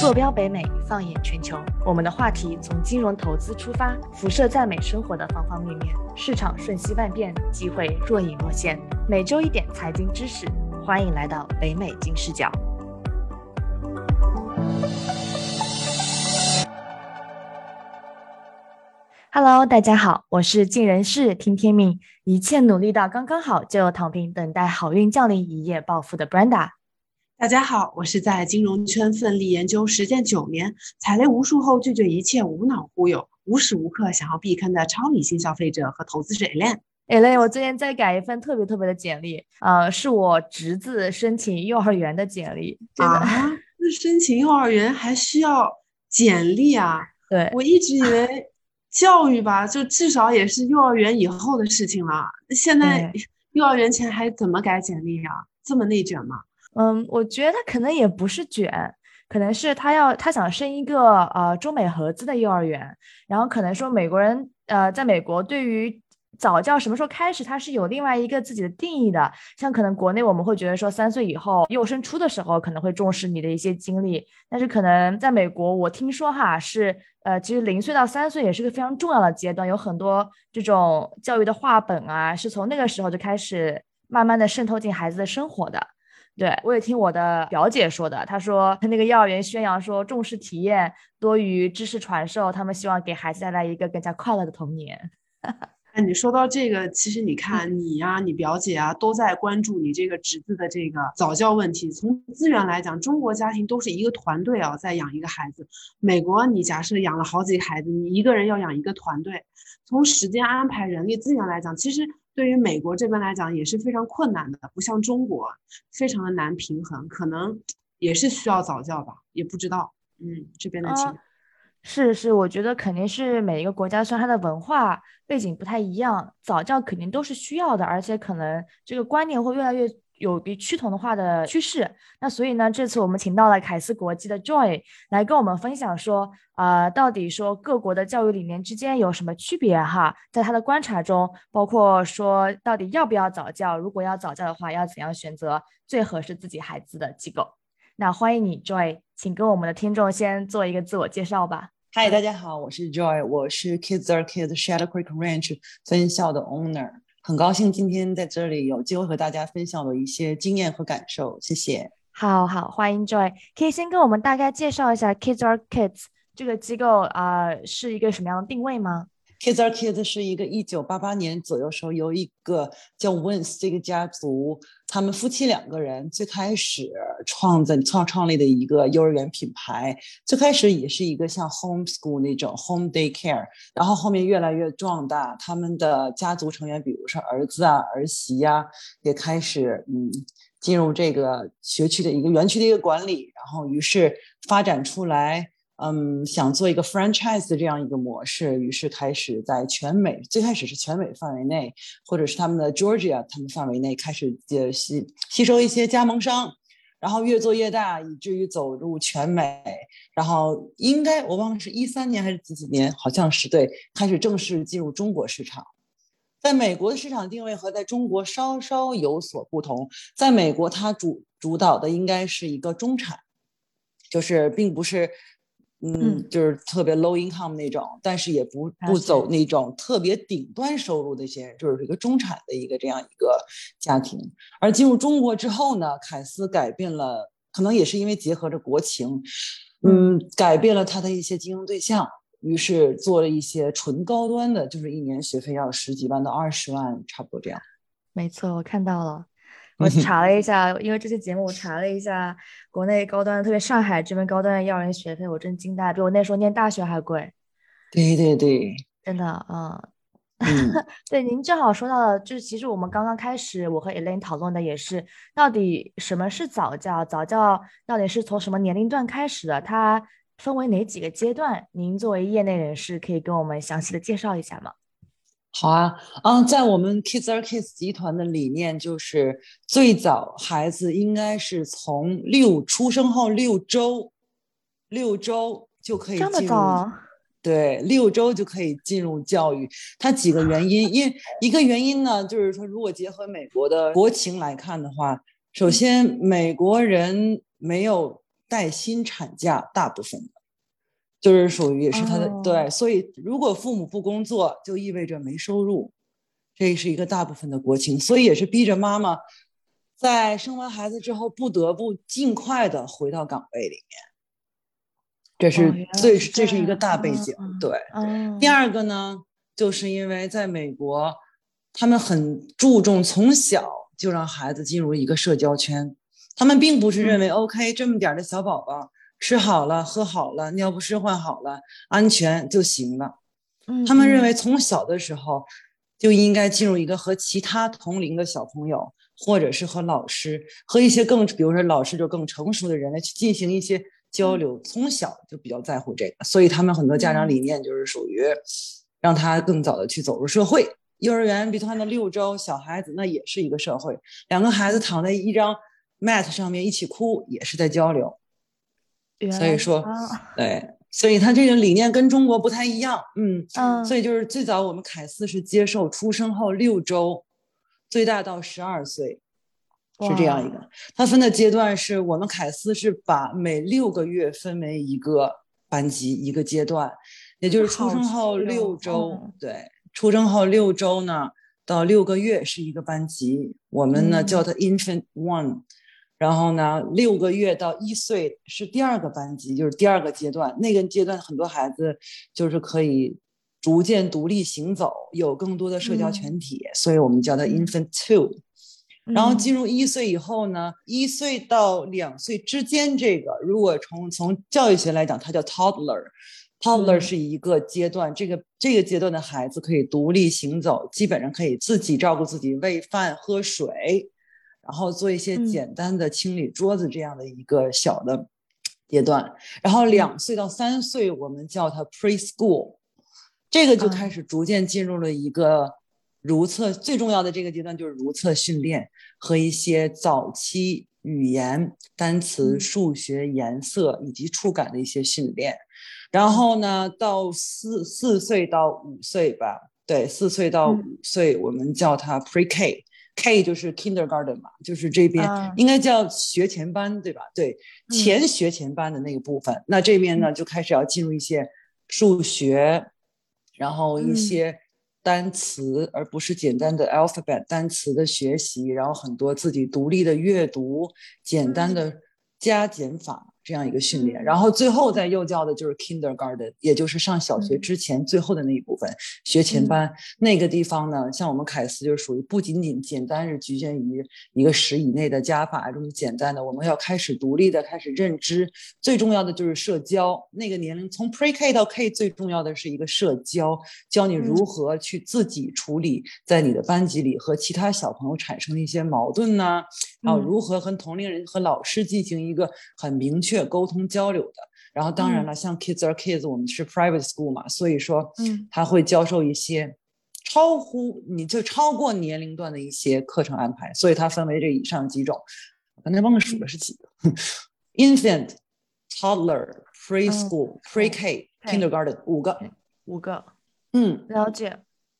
坐标北美，放眼全球，我们的话题从金融投资出发，辐射在美生活的方方面面。市场瞬息万变，机会若隐若现。每周一点财经知识，欢迎来到北美金视角。Hello，大家好，我是尽人事听天命，一切努力到刚刚好，就躺平等待好运降临，一夜暴富的 Brenda。大家好，我是在金融圈奋力研究实践九年，踩雷无数后拒绝一切无脑忽悠，无时无刻想要避坑的超理性消费者和投资者 Elaine。Elaine，我最近在改一份特别特别的简历，呃，是我侄子申请幼儿园的简历。啊，那申请幼儿园还需要简历啊？对，我一直以为教育吧，就至少也是幼儿园以后的事情了。现在 幼儿园前还怎么改简历啊？这么内卷吗？嗯，我觉得他可能也不是卷，可能是他要他想生一个呃中美合资的幼儿园，然后可能说美国人呃在美国对于早教什么时候开始，他是有另外一个自己的定义的。像可能国内我们会觉得说三岁以后幼升初的时候可能会重视你的一些经历，但是可能在美国我听说哈是呃其实零岁到三岁也是个非常重要的阶段，有很多这种教育的话本啊是从那个时候就开始慢慢的渗透进孩子的生活的。对，我也听我的表姐说的。她说，她那个幼儿园宣扬说重视体验多于知识传授，他们希望给孩子带来一个更加快乐的童年。哎，你说到这个，其实你看你呀，你表姐啊，都在关注你这个侄子的这个早教问题。从资源来讲，中国家庭都是一个团队啊，在养一个孩子。美国，你假设养了好几个孩子，你一个人要养一个团队。从时间安排、人力资源来讲，其实。对于美国这边来讲也是非常困难的，不像中国，非常的难平衡，可能也是需要早教吧，也不知道。嗯，这边的情是是，我觉得肯定是每一个国家虽然它的文化背景不太一样，早教肯定都是需要的，而且可能这个观念会越来越。有个趋同的化的趋势，那所以呢，这次我们请到了凯斯国际的 Joy 来跟我们分享说，啊，到底说各国的教育理念之间有什么区别哈？在他的观察中，包括说到底要不要早教，如果要早教的话，要怎样选择最合适自己孩子的机构？那欢迎你 Joy，请跟我们的听众先做一个自我介绍吧。嗨，大家好，我是 Joy，我是 Kids Are Kids Shadow Creek Ranch 分校的 Owner。很高兴今天在这里有机会和大家分享我一些经验和感受，谢谢。好好，欢迎 Joy，可以先跟我们大概介绍一下 Kids or Kids 这个机构啊，是一个什么样的定位吗？Kids Are Kids 是一个一九八八年左右时候由一个叫 Wins 这个家族，他们夫妻两个人最开始创造创创立的一个幼儿园品牌。最开始也是一个像 home school 那种 home day care，然后后面越来越壮大。他们的家族成员，比如说儿子啊、儿媳呀，也开始嗯进入这个学区的一个园区的一个管理，然后于是发展出来。嗯，想做一个 franchise 这样一个模式，于是开始在全美，最开始是全美范围内，或者是他们的 Georgia 他们范围内开始接吸吸收一些加盟商，然后越做越大，以至于走入全美，然后应该我忘了是一三年还是几几年，好像是对，开始正式进入中国市场。在美国的市场定位和在中国稍稍有所不同，在美国它主主导的应该是一个中产，就是并不是。嗯，就是特别 low income 那种，但是也不不走那种特别顶端收入的一些人，就是一个中产的一个这样一个家庭。而进入中国之后呢，凯斯改变了，可能也是因为结合着国情，嗯，改变了他的一些经营对象，于是做了一些纯高端的，就是一年学费要十几万到二十万，差不多这样。没错，我看到了。我查了一 下，因为这期节目我查了一下国内高端，特别上海这边高端的幼儿园学费，我真惊呆，比我那时候念大学还贵。对对对，真的，嗯，对，您正好说到了，就是其实我们刚刚开始，我和 Elaine 讨论的也是，到底什么是早教？早教到底是从什么年龄段开始的？它分为哪几个阶段？您作为业内人士，可以跟我们详细的介绍一下吗？好啊，嗯，在我们 Kids Are Kids 集团的理念就是，最早孩子应该是从六出生后六周，六周就可以进入，对，六周就可以进入教育。它几个原因，因一个原因呢，就是说，如果结合美国的国情来看的话，首先美国人没有带薪产假大部分的，就是属于是他的、对，所以如果父母不工作，就意味着没收入，这是一个大部分的国情，所以也是逼着妈妈在生完孩子之后不得不尽快的回到岗位里面，这是哦原来最、是这是一个大背景，嗯对。嗯，第二个呢，就是因为在美国，他们很注重从小就让孩子进入一个社交圈，他们并不是认为、OK 这么点儿的小宝宝吃好了、喝好了、尿不湿换好了、安全就行了。嗯他们认嗯为从小的时候就应该进入一个和其他同龄的小朋友，或者是和老师和一些更，比如说老师就更成熟的人来去进行一些交嗯流，从小就比较在乎这个，所以他们很多家长嗯理念就是属于让他更早的去走入社会。幼儿园，比他的六周小孩子，那也是一个社会，两个孩子躺在一张 mat 上面一起哭，也是在交流。所以说啊。对，所以他这个理念跟中国不太一样，嗯，嗯，所以就是最早我们凯斯是接受出生后六周，最大到十二岁，是这样一个。它分的阶段是我们凯斯是把每六个月分为一个班级一个阶段，也就是出生后细六哦周，嗯。对，出生后六周呢到六个月是一个班级，我们呢叫嗯它 infant one。然后呢，六个月到一岁是第二个班级，就是第二个阶段。那个阶段很多孩子就是可以逐渐独立行走，有更多的社交嗯群体，所以我们叫它嗯 infant two。然后嗯进入一岁以后呢，一岁到两岁之间，这个如果从从教育学来讲，它叫 toddler。toddler 嗯是一个阶段，这个这个阶段的孩子可以独立行走，基本上可以自己照顾自己，喂饭、喝水，然后做一些嗯简单的清理桌子这样的一个小的阶段。然后两岁到三岁，我们叫它 preschool，这个就嗯开始逐渐进入了一个如厕最重要的这个阶段，就是如厕训练和一些早期语言、单词、嗯数学、颜色以及触感的一些训练。然后呢，到四四岁到五岁吧，对，四岁到嗯五岁，我们叫它 pre-K。K 就是 kindergarten 嘛，就是这边啊。应该叫学前班，对吧？对，嗯。前学前班的那个部分。那这边呢，就开始要进入一些数学，然后一嗯。些单词，而不是简单的 alphabet 单词的学习，然后很多自己独立的阅读，简单的加减法这样一个训练。嗯然后最后在幼教的就是 kindergarten，也就是上小学嗯之前最后的那一部分学前嗯班。那个地方呢，像我们凯斯就是属于不仅仅简单是局限于一个十以内的加法这么简单的，我们要开始独立的开始认知，最重要的就是社交。那个年龄从 Pre K 到 K 最重要的是一个社交，教你如嗯何去自己处理在你的班级里和其他小朋友产生的一些矛盾呐、还有嗯。如何和同龄人和老师进行一个很明确沟通交流的。然后当然嗯。了，像 Kids Are Kids，我们是 private school 嘛，所以说嗯。他会教授一些超乎你就超过年龄段的一些课程安排，所以它分为这以上几种。我刚才忘了数了是几个。：infant、toddler、preschool、pre-K、kindergarten，五个。五个。嗯，了解。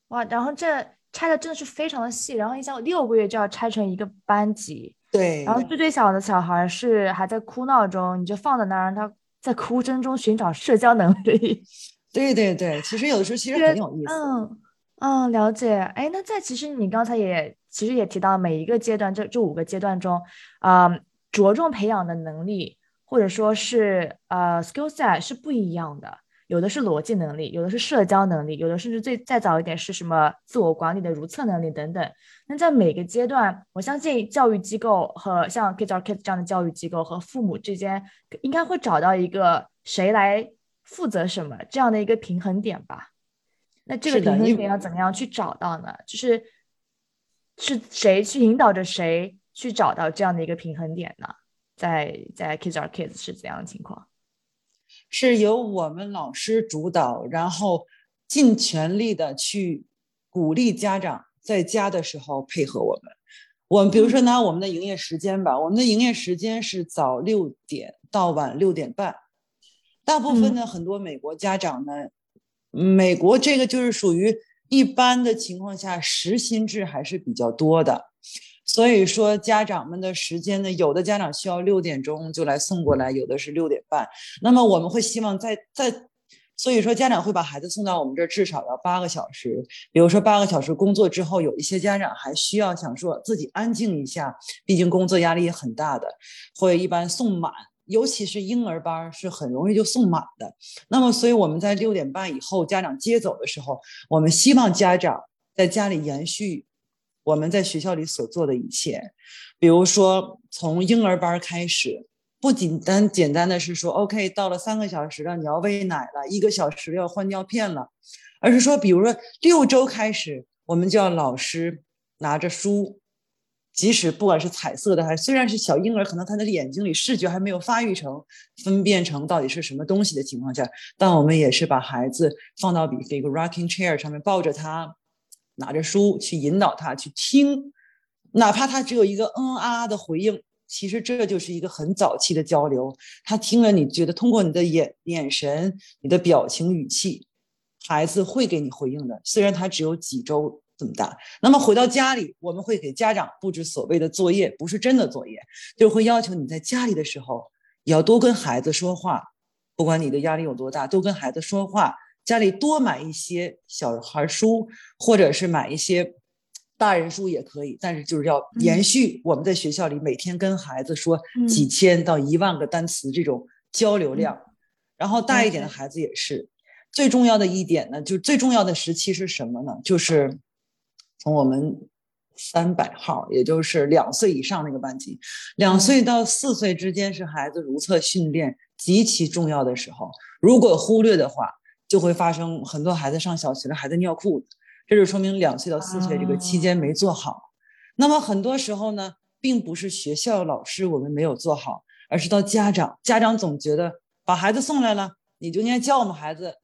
哇，然后这拆的真的是非常的细，然后你想六个月就要拆成一个班级，对。然后最最小的小孩是还在哭闹中，你就放在那儿，让他在哭声中寻找社交能力。对对对，其实有的时候其实这个很有意思。嗯嗯，了解。哎，那在其实你刚才也其实也提到每一个阶段，这这五个阶段中，啊、着重培养的能力或者说是呃 skill set 是不一样的。有的是逻辑能力，有的是社交能力，有的甚至最再早一点是什么自我管理的如厕能力等等。那在每个阶段，我相信教育机构和像 Kids Are Kids 这样的教育机构和父母之间，应该会找到一个谁来负责什么这样的一个平衡点吧。那这个平衡点要怎么样去找到呢？就是是谁去引导着谁去找到这样的一个平衡点呢？在在 Kids Are Kids 是怎样的情况？是由我们老师主导，然后尽全力的去鼓励家长在家的时候配合我们。我们比如说拿我们的营业时间吧，我们的营业时间是早六点到晚六点半。大部分的，很多美国家长呢，美国这个就是属于一般的情况下时薪制还是比较多的，所以说，家长们的时间呢，有的家长需要六点钟就来送过来，有的是六点半。那么我们会希望在在，所以说家长会把孩子送到我们这儿，至少要八个小时。比如说八个小时工作之后，有一些家长还需要想说自己安静一下，毕竟工作压力也很大的，会一般送满，尤其是婴儿班是很容易就送满的。那么，所以我们在六点半以后家长接走的时候，我们希望家长在家里延续。我们在学校里所做的一切，比如说从婴儿班开始，不仅单简单的是说，OK，到了三个小时了，你要喂奶了，一个小时要换尿片了，而是说，比如说六周开始，我们就要老师拿着书，即使不管是彩色的，还虽然是小婴儿，可能他的眼睛里视觉还没有发育成分辨成到底是什么东西的情况下，但我们也是把孩子放到比这个 rocking chair 上面抱着他。拿着书去引导他去听，哪怕他只有一个嗯啊的回应，其实这就是一个很早期的交流。他听了，你觉得通过你的眼眼神、你的表情、语气，孩子会给你回应的。虽然他只有几周这么大。那么回到家里，我们会给家长布置所谓的作业，不是真的作业，就会要求你在家里的时候也要多跟孩子说话，不管你的压力有多大，多跟孩子说话。家里多买一些小孩书，或者是买一些大人书也可以，但是就是要延续我们在学校里每天跟孩子说几千到一万个单词这种交流量。然后大一点的孩子也是，最重要的一点呢，就最重要的时期是什么呢？就是从我们三百号，也就是两岁以上那个班级，两岁到四岁之间是孩子如厕训练极其重要的时候，如果忽略的话。就会发生很多孩子上小学了，孩子尿裤子，这就说明两岁到四岁这个期间没做好。那么很多时候呢，并不是学校老师我们没有做好，而是到家长，家长总觉得把孩子送来了，你就应该教我们孩子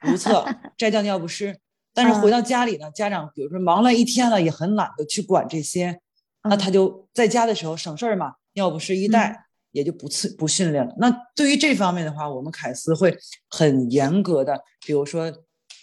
如厕、摘掉尿不湿。但是回到家里呢，家长比如说忙了一天了，也很懒得去管这些，那他就在家的时候省事儿嘛，尿不湿一带。也就不次不训练了。那对于这方面的话，我们凯斯会很严格的，比如说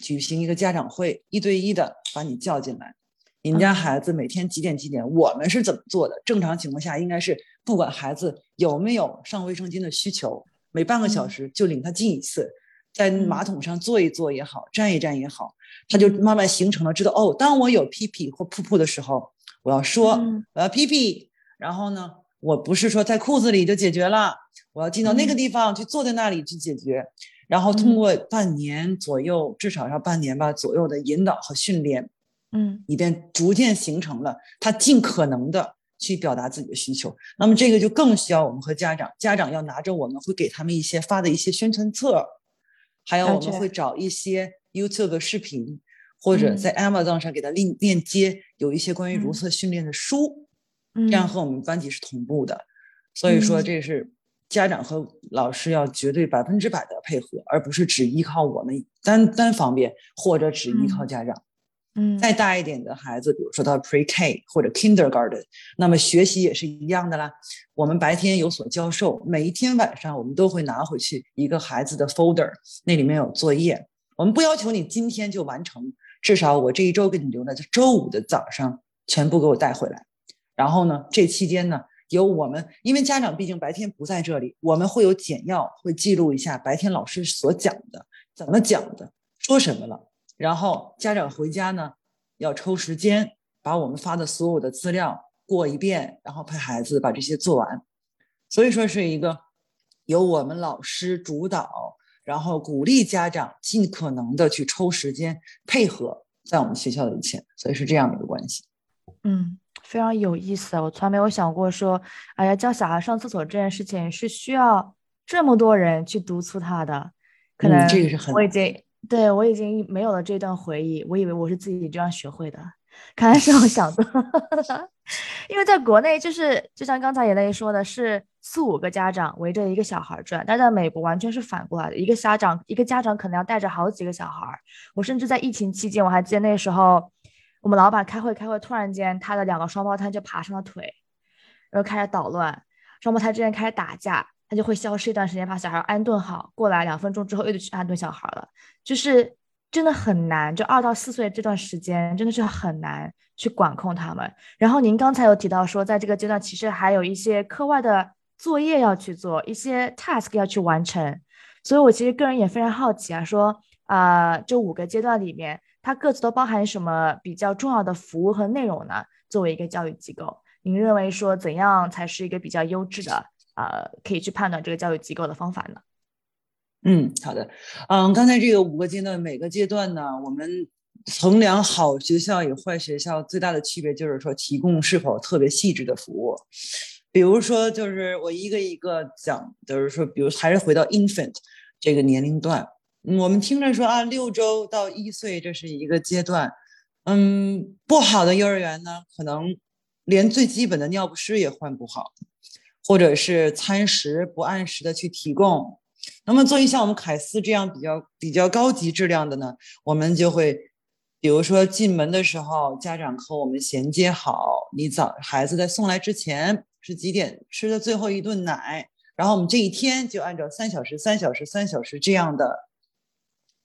举行一个家长会，一对一的把你叫进来。你们家孩子每天几点几点？我们是怎么做的？正常情况下应该是不管孩子有没有上卫生巾的需求，每半个小时就领他进一次，在马桶上坐一坐也好，站一站也好，他就慢慢形成了知道哦，当我有屁屁或噗噗的时候，我要说我要屁屁，然后呢？我不是说在裤子里就解决了，我要进到那个地方去，坐在那里去解决，然后通过半年左右，至少要半年吧左右的引导和训练，嗯，以便逐渐形成了他尽可能的去表达自己的需求。那么这个就更需要我们和家长，家长要拿着我们会给他们一些发的一些宣传册，还有我们会找一些。YouTube 视频，或者在 Amazon 上给他链链接，有一些关于如厕训练的书。这样和我们班级是同步的，所以说这是家长和老师要绝对百分之百的配合，而不是只依靠我们单单方面，或者只依靠家长。嗯，再大一点的孩子，比如说到 Pre K 或者 Kindergarten，那么学习也是一样的啦。我们白天有所教授，每一天晚上我们都会拿回去一个孩子的 folder，那里面有作业。我们不要求你今天就完成，至少我这一周给你留的，就周五的早上全部给我带回来。然后呢，这期间呢，有我们，因为家长毕竟白天不在这里，我们会有简要，会记录一下白天老师所讲的，怎么讲的，说什么了。然后家长回家呢，要抽时间把我们发的所有的资料过一遍，然后陪孩子把这些做完。所以说是一个由我们老师主导，然后鼓励家长尽可能的去抽时间配合在我们学校的一切，所以是这样的一个关系。嗯。非常有意思，我从来没有想过说，哎呀，教小孩上厕所这件事情是需要这么多人去督促他的。可能这个是很，我已经对我已经没有了这段回忆，我以为我是自己这样学会的，看来是我想的。因为在国内，就是就像刚才也雷说的，是四五个家长围着一个小孩转，但在美国完全是反过来的，一个家长一个家长可能要带着好几个小孩。我甚至在疫情期间，我还记得那时候。我们老板开会开会，突然间他的两个双胞胎就爬上了腿，然后开始捣乱，双胞胎之间开始打架，他就会消失一段时间，把小孩安顿好，过来两分钟之后又得去安顿小孩了，就是真的很难，就二到四岁这段时间真的是很难去管控他们。然后您刚才有提到说，在这个阶段其实还有一些课外的作业要去做，一些 task 要去完成。所以我其实个人也非常好奇啊，说啊，这五个阶段里面，它各自都包含什么比较重要的服务和内容呢？作为一个教育机构，您认为说怎样才是一个比较优质的，呃，可以去判断这个教育机构的方法呢？嗯，好的，嗯，刚才这个五个阶段，每个阶段呢，我们衡量好学校与坏学校最大的区别就是说，提供是否特别细致的服务。比如说，就是我一个一个讲，就是说，比如还是回到 infant 这个年龄段，我们听着说啊，六周到一岁这是一个阶段，嗯，不好的幼儿园呢，可能连最基本的尿不湿也换不好，或者是餐食不按时的去提供。那么，作为像我们凯斯这样比较比较高级质量的呢，我们就会，比如说进门的时候，家长和我们衔接好，你早孩子在送来之前是几点吃的最后一顿奶，然后我们这一天就按照三小时、三小时、三小时这样的，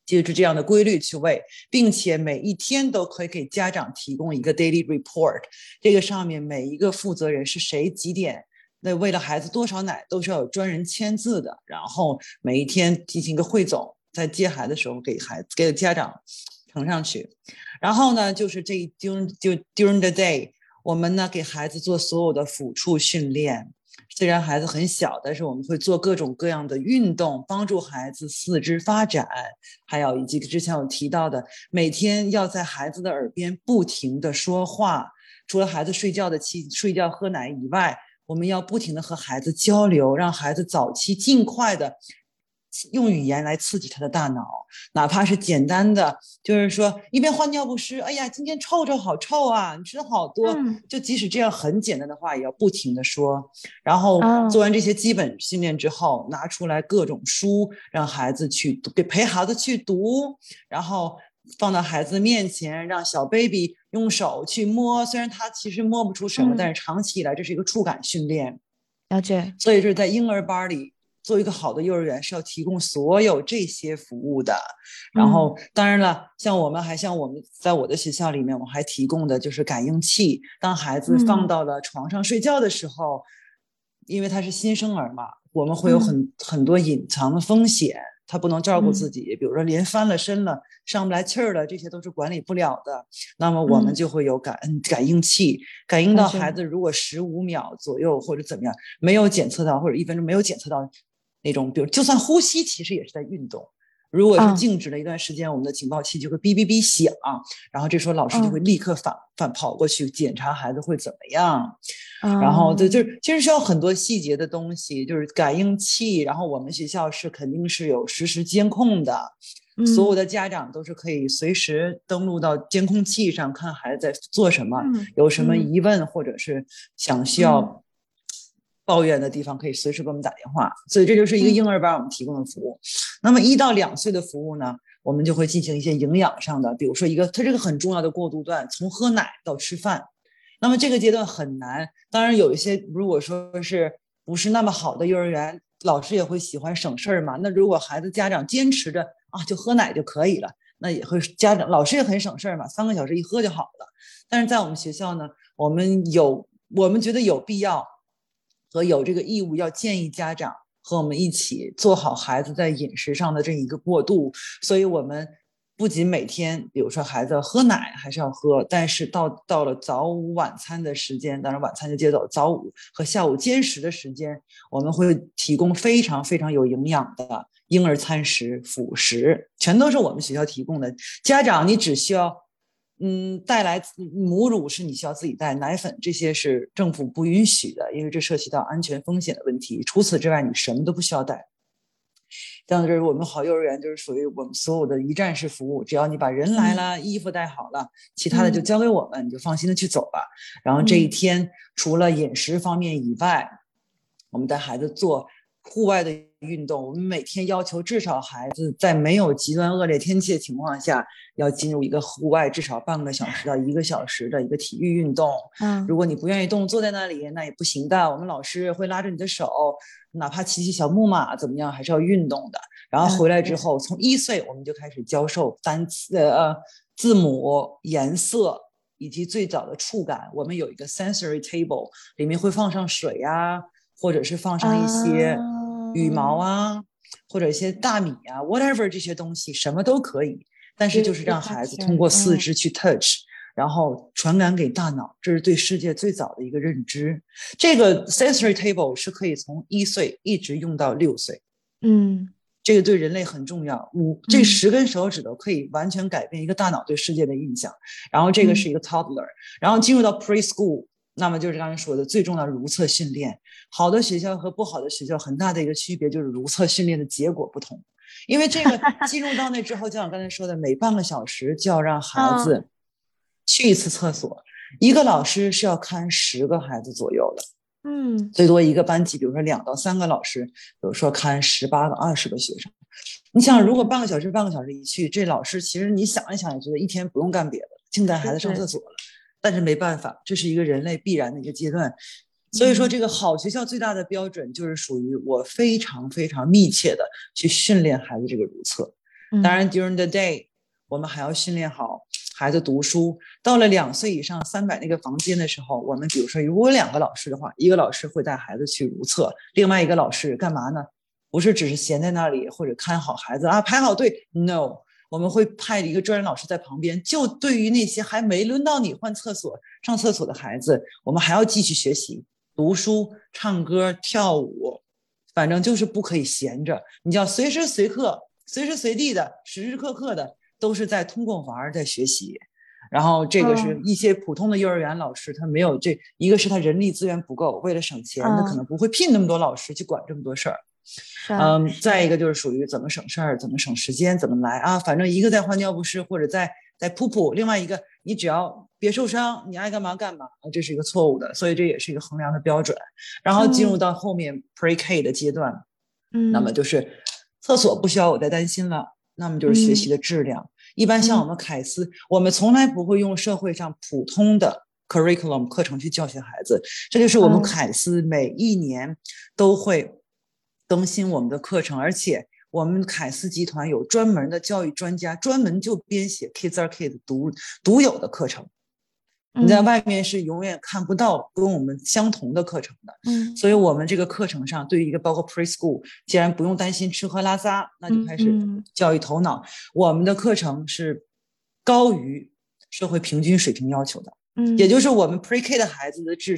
就是这样的规律去喂，并且每一天都可以给家长提供一个 daily report，这个上面每一个负责人是谁几点。那为了孩子多少奶都是要有专人签字的，然后每一天进行一个汇总，在接孩子的时候给孩子给家长呈上去。然后呢，就是这一 during 就 during the day，我们呢给孩子做所有的抚触训练。虽然孩子很小，但是我们会做各种各样的运动，帮助孩子四肢发展。还有以及之前我提到的，每天要在孩子的耳边不停的说话，除了孩子睡觉的期睡觉喝奶以外。我们要不停的和孩子交流，让孩子早期尽快的用语言来刺激他的大脑，哪怕是简单的，就是说一边换尿不湿，哎呀，今天臭臭好臭啊，你吃了好多，就即使这样很简单的话，也要不停的说。然后做完这些基本训练之后，拿出来各种书，让孩子去给陪孩子去读，然后。放到孩子面前，让小 baby 用手去摸，虽然他其实摸不出什么，但是长期以来这是一个触感训练。了解。所以是在婴儿班里做一个好的幼儿园是要提供所有这些服务的。然后当然了，像我们还像我们在我的学校里面，我还提供的就是感应器。当孩子放到了床上睡觉的时候，因为他是新生儿嘛，我们会有很很多隐藏的风险。他不能照顾自己，比如说连翻了身了、上不来气儿了，这些都是管理不了的。那么我们就会有感感应器，感应到孩子如果十五秒左右或者怎么样没有检测到，或者一分钟没有检测到那种，比如就算呼吸，其实也是在运动。如果是静止了一段时间，我们的警报器就会哔哔哔响，然后这时候老师就会立刻反反跑过去检查孩子会怎么样。然后对，就是其实需要很多细节的东西，就是感应器。然后我们学校是肯定是有实时监控的，所有的家长都是可以随时登录到监控器上看孩子在做什么，有什么疑问或者是想需要。抱怨的地方可以随时给我们打电话，所以这就是一个婴儿班我们提供的服务。那么一到两岁的服务呢，我们就会进行一些营养上的，比如说一个它这个很重要的过渡段，从喝奶到吃饭。那么这个阶段很难，当然有一些如果说是不是那么好的幼儿园，老师也会喜欢省事儿嘛。那如果孩子家长坚持着啊，就喝奶就可以了，那也会家长老师也很省事儿嘛，三个小时一喝就好了。但是在我们学校呢，我们有我们觉得有必要。和有这个义务要建议家长和我们一起做好孩子在饮食上的这一个过渡，所以我们不仅每天，比如说孩子喝奶还是要喝，但是到到了早午晚餐的时间，当然晚餐就接走，早午和下午兼食的时间，我们会提供非常非常有营养的婴儿餐食辅食，全都是我们学校提供的。家长你只需要。嗯，带来母乳是你需要自己带，奶粉这些是政府不允许的，因为这涉及到安全风险的问题。除此之外，你什么都不需要带。像这是我们好幼儿园，就是属于我们所有的一站式服务，只要你把人来了，衣服带好了，其他的就交给我们，你就放心的去走吧。然后这一天除了饮食方面以外，我们带孩子做户外的。运动，我们每天要求至少孩子在没有极端恶劣天气的情况下，要进入一个户外至少半个小时到一个小时的一个体育运动。嗯，如果你不愿意动，坐在那里那也不行的。我们老师会拉着你的手，哪怕骑骑小木马怎么样，还是要运动的。然后回来之后，从一岁我们就开始教授单词、呃字母、颜色。以及最早的触感，我们有一个 sensory table，里面会放上水啊，或者是放上一些羽毛啊，或者一些大米啊，whatever 这些东西，什么都可以。但是就是让孩子通过四肢去 touch，然后传感给大脑，这是对世界最早的一个认知。这个 sensory table 是可以从一岁一直用到六岁。嗯。这个对人类很重要，五这十根手指头可以完全改变一个大脑对世界的印象。然后这个是一个 toddler，然后进入到 preschool，那么就是刚才说的最重要的如厕训练。好的学校和不好的学校很大的一个区别就是如厕训练的结果不同。因为这个 进入到那之后，就像刚才说的，每半个小时就要让孩子去一次厕所，一个老师是要看十个孩子左右的。嗯，最多一个班级，比如说两到三个老师，比如说看十八个、二十个学生。你想，如果半个小时、半个小时一去，这老师其实你想一想，也觉得一天不用干别的，净带孩子上厕所了。但是没办法，这是一个人类必然的一个阶段。所以说，这个好学校最大的标准就是属于我非常非常密切的去训练孩子这个如厕。当然，during the day，我们还要训练好。孩子读书到了两岁以上，三百那个房间的时候，我们比如说，如果两个老师的话，一个老师会带孩子去如厕，另外一个老师干嘛呢？不是只是闲在那里或者看好孩子啊，排好队。No，我们会派一个专人老师在旁边，就对于那些还没轮到你换厕所、上厕所的孩子，我们还要继续学习、读书、唱歌、跳舞，反正就是不可以闲着，你要随时随刻、随时随地的、时时刻刻的。都是在通过玩在学习，然后这个是一些普通的幼儿园老师，他没有这一个是他人力资源不够，为了省钱，他可能不会聘那么多老师去管这么多事儿。嗯，再一个就是属于怎么省事儿，怎么省时间，怎么来啊？反正一个在换尿不湿或者在在噗噗，另外一个你只要别受伤，你爱干嘛干嘛，这是一个错误的，所以这也是一个衡量的标准。然后进入到后面 Pre K 的阶段，嗯，那么就是厕所不需要我再担心了。那么就是学习的质量。一般像我们凯斯，我们从来不会用社会上普通的 curriculum 课程去教学孩子。这就是我们凯斯每一年都会更新我们的课程，而且我们凯斯集团有专门的教育专家，专门就编写 Kids Are Kids 独独有的课程。你在外面是永远看不到跟我们相同的课程的，嗯，所以我们这个课程上对于一个包括 preschool，既然不用担心吃喝拉撒，那就开始教育头脑。我们的课程是高于社会平均水平要求的，嗯，也就是我们 pre K 的孩子的智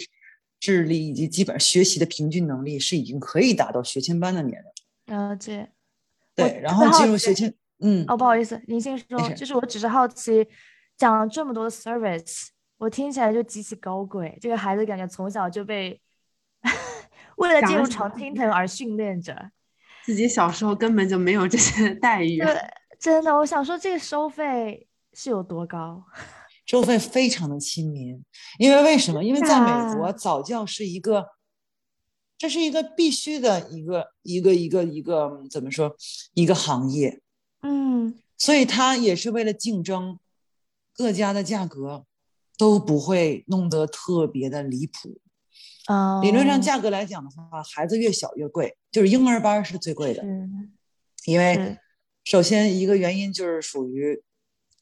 智力以及基本上学习的平均能力是已经可以达到学前班的年龄。了解。对，然后进入学前，嗯，哦，不好意思，您先说，就是我只是好奇，讲了这么多的 service。我听起来就极其高贵，这个孩子感觉从小就被 为了进入常青藤而训练着，自己小时候根本就没有这些 待遇。对，真的，我想说这个收费是有多高？收费非常的亲民，因为为什么？因为在美国早教是一个，这是一个必须的一个一个一个一个怎么说？一个行业，嗯，所以它也是为了竞争各家的价格。都不会弄得特别的离谱，啊，理论上价格来讲的话，孩子越小越贵，就是婴儿班是最贵的，因为首先一个原因就是属于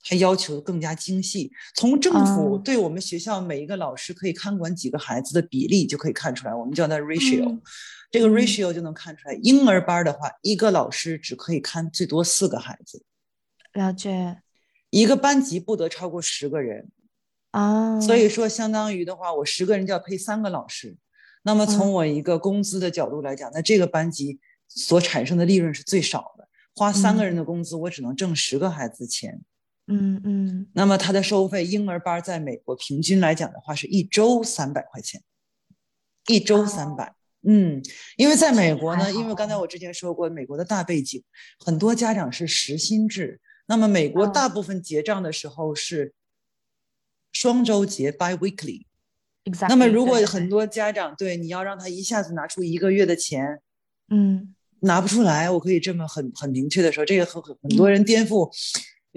它要求更加精细，从政府对我们学校每一个老师可以看管几个孩子的比例就可以看出来，我们叫它 ratio，这个 ratio 就能看出来，婴儿班的话，一个老师只可以看最多四个孩子，了解，一个班级不得超过十个人。啊，所以说，相当于的话，我十个人就要配三个老师。那么从我一个工资的角度来讲，那这个班级所产生的利润是最少的。花三个人的工资，我只能挣十个孩子钱。嗯嗯。那么他的收费，婴儿班在美国平均来讲的话，是一周三百块钱，一周三百。嗯，因为在美国呢，因为刚才我之前说过，美国的大背景，很多家长是实薪制。那么美国大部分结账的时候是。双周结 （bi-weekly），那么如果很多家长对你要让他一下子拿出一个月的钱，嗯，拿不出来，我可以这么很很明确的说，这个很很多人颠覆，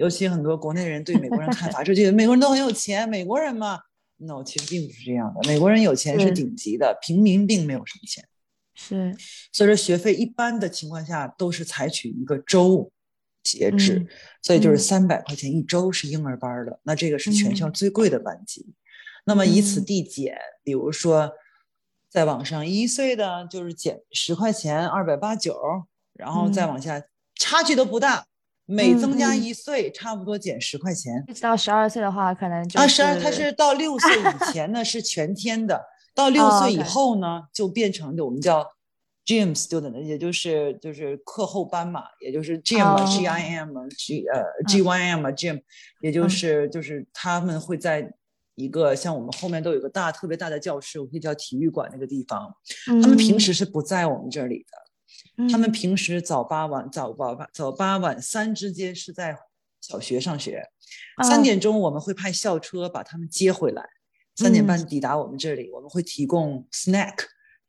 尤其很多国内人对美国人看法，就觉得美国人都很有钱，美国人嘛，no，其实并不是这样的，美国人有钱是顶级的，平民并没有什么钱，是，所以说学费一般的情况下都是采取一个周截止，嗯所以就是嗯。三百块钱一周是婴儿班儿的，那这个是全校嗯。最贵的班级。那么以此嗯。递减，比如说再往上一岁的就是减十块钱，二百八九，然后再嗯。往下差距都不大，每嗯增加嗯。一岁差不多减十块钱。一直到十二岁的话，可能。就啊，十二，他是到六岁以 前呢是全天的，到六哦岁以后呢就变成我们叫 gym student，也就是就是课后班嘛，也就是 gym 啊、哦 G I M 啊 G 呃 G Y M 啊 gym，也就嗯。是就是他们会在一个像我们后面都有一个大特别大的教室，我们叫体育馆那个地方，他们平时是不在我们这里的，他们嗯。平时早八晚早八晚早八晚三之间是在小学上学，三哦点钟我们会派校车把他们接回来，三点半嗯。抵达我们这里，我们会提供 snack，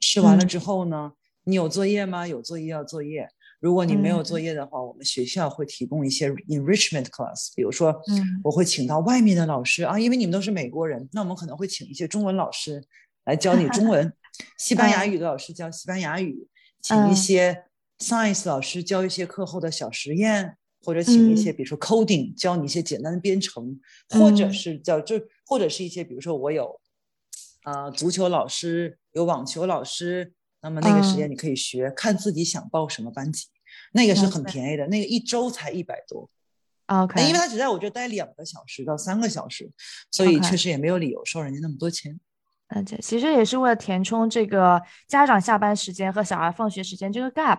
吃完了嗯。之后呢，你有作业吗？有作业要作业。如果你没有作嗯。业的话，我们学校会提供一些 enrichment class，比如说嗯。我会请到外面的老师啊，因为你们都是美国人，那我们可能会请一些中文老师来教你中文，西班牙 语的老师教西班牙语，请一嗯。些 science 老师教一些课后的小实验，或者请一些嗯。比如说 coding 教你一些简单的编程，或者嗯。是叫就或者是一些比如说我有啊、足球老师，有网球老师，那么那个时间嗯。你可以学，看自己想报什么班级，那个是很便宜的，那个一周才一百多。，OK，那因为他只在我这待两个小时到三个小时，所以确实也没有理由收人家那么多钱。而且其实也是为了填充这个家长下班时间和小孩放学时间这个 gap，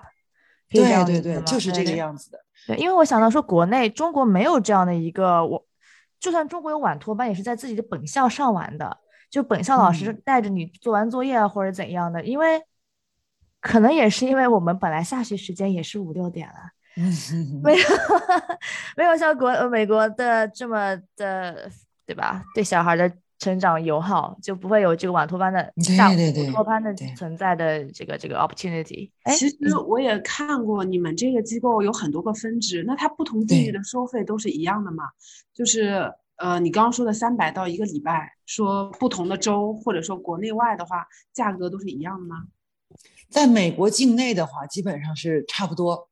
对对对，就是这个样子的。对，因为我想到说，国内中国没有这样的一个，我就算中国有晚托班，也是在自己的本校上完的，就本校老师嗯带着你做完作业啊或者怎样的，因为可能也是因为我们本来下学时间也是五六点了，没有 没有像国呃美国的这么的，对吧？对小孩的成长友好，就不会有这个晚托班的对下午对对托班的存在的这个这个 opportunity。哎，其实我也看过你们这个机构有很多个分支，那它不同地域的收费都是一样的吗？就是呃，你刚刚说的三百到一个礼拜，说不同的州或者说国内外的话，价格都是一样的吗？在美国境内的话，基本上是差不多。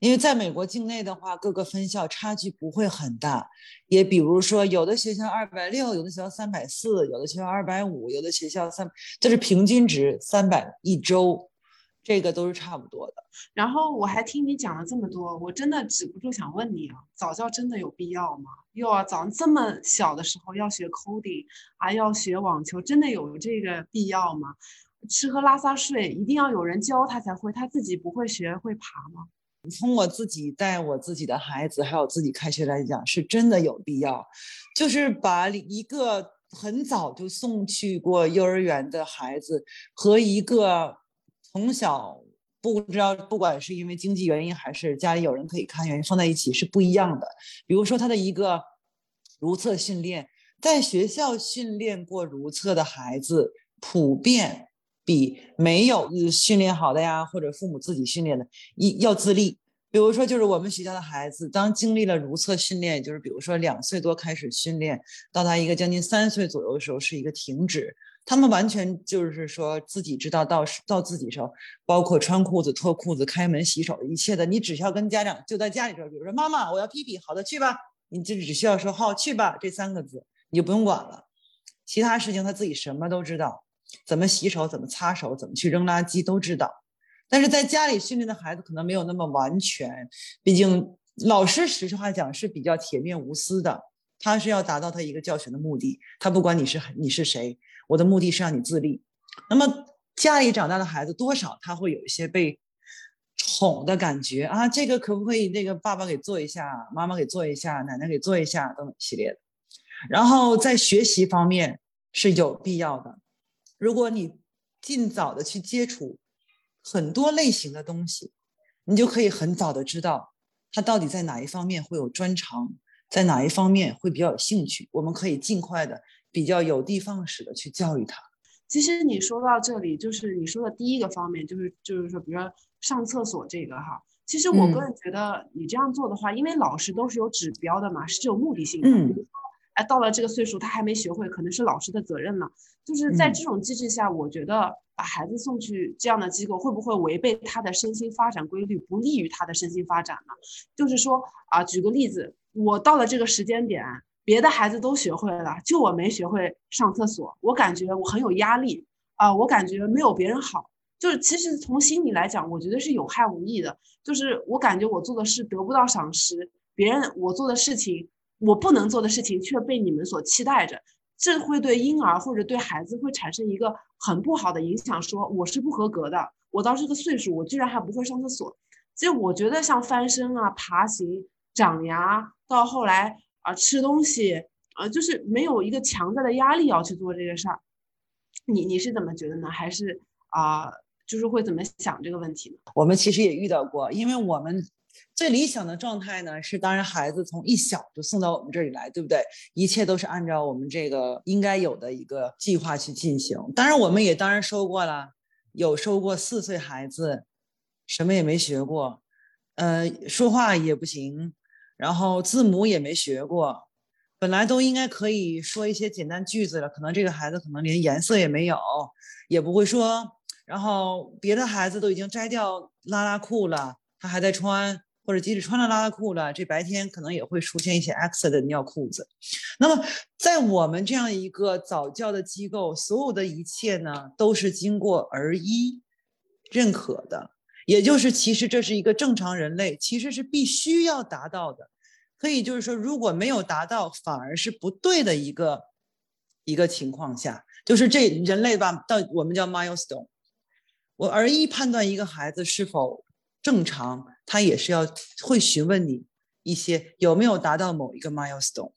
因为在美国境内的话，各个分校差距不会很大。也比如说，有的学校二百六，有的学校三百四，有的学校二百五，有的学校三，这是平均值三百一周，这个都是差不多的。然后我还听你讲了这么多，我真的止不住想问你啊，早教真的有必要吗？又要早上这么小的时候要学 coding，还要学网球，真的有这个必要吗？吃喝拉撒睡一定要有人教他才会，他自己不会学会爬吗？从我自己带我自己的孩子，还有自己开学来讲，是真的有必要，就是把一个很早就送去过幼儿园的孩子和一个从小不知道，不管是因为经济原因还是家里有人可以看原因放在一起是不一样的。比如说他的一个如厕训练，在学校训练过如厕的孩子，普遍比没有训练好的呀，或者父母自己训练的，一要自立。比如说，就是我们学校的孩子，当经历了如厕训练，就是比如说两岁多开始训练，到达一个将近三岁左右的时候是一个停止。他们完全就是说自己知道到到自己时候，包括穿裤子、脱裤子、开门、洗手，一切的，你只需要跟家长就在家里说，比如说妈妈我要屁屁，好的去吧，你就只需要说好去吧这三个字，你就不用管了，其他事情他自己什么都知道，怎么洗手、怎么擦手、怎么去扔垃圾都知道。但是在家里训练的孩子可能没有那么完全，毕竟老师实话讲是比较铁面无私的，他是要达到他一个教学的目的，他不管你是你是谁，我的目的是让你自立。那么家里长大的孩子多少他会有一些被宠的感觉啊，这个可不可以那个爸爸给做一下，妈妈给做一下，奶奶给做一下等等系列的。然后在学习方面是有必要的，如果你尽早的去接触。很多类型的东西，你就可以很早的知道他到底在哪一方面会有专长，在哪一方面会比较有兴趣。我们可以尽快的、比较有的放矢的去教育他。其实你说到这里，就是你说的第一个方面，就是就是说，比如说上厕所这个哈。其实我个人觉得你这样做的话，嗯、因为老师都是有指标的嘛，是有目的性的。嗯。哎，到了这个岁数他还没学会，可能是老师的责任了。就是在这种机制下，我觉得。把孩子送去这样的机构，会不会违背他的身心发展规律，不利于他的身心发展呢？就是说啊，举个例子，我到了这个时间点，别的孩子都学会了，就我没学会上厕所，我感觉我很有压力啊，我感觉没有别人好。就是其实从心理来讲，我觉得是有害无益的。就是我感觉我做的事得不到赏识，别人我做的事情，我不能做的事情却被你们所期待着，这会对婴儿或者对孩子会产生一个很不好的影响。说我是不合格的，我到这个岁数，我居然还不会上厕所。其实我觉得像翻身啊、爬行、长牙，到后来啊吃东西，啊就是没有一个强大的压力要去做这个事儿。你你是怎么觉得呢？还是啊？就是会怎么想这个问题呢？我们其实也遇到过，因为我们最理想的状态呢是，当然孩子从一小就送到我们这里来，对不对？一切都是按照我们这个应该有的一个计划去进行。当然，我们也当然收过了，有收过四岁孩子，什么也没学过，呃，说话也不行，然后字母也没学过，本来都应该可以说一些简单句子了，可能这个孩子可能连颜色也没有，也不会说。然后别的孩子都已经摘掉拉拉裤了，他还在穿，或者即使穿了拉拉裤了，这白天可能也会出现一些 X 的尿裤子。那么在我们这样一个早教的机构，所有的一切呢，都是经过儿医认可的，也就是其实这是一个正常人类其实是必须要达到的。可以就是说，如果没有达到，反而是不对的一个一个情况下，就是这人类吧，到我们叫 milestone。我儿医判断一个孩子是否正常，他也是要会询问你一些有没有达到某一个 milestone。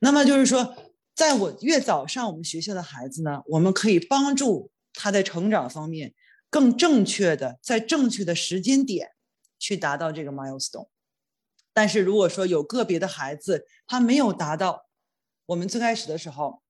那么就是说，在我越早上我们学校的孩子呢，我们可以帮助他在成长方面更正确的在正确的时间点去达到这个 milestone。但是如果说有个别的孩子他没有达到，我们最开始的时候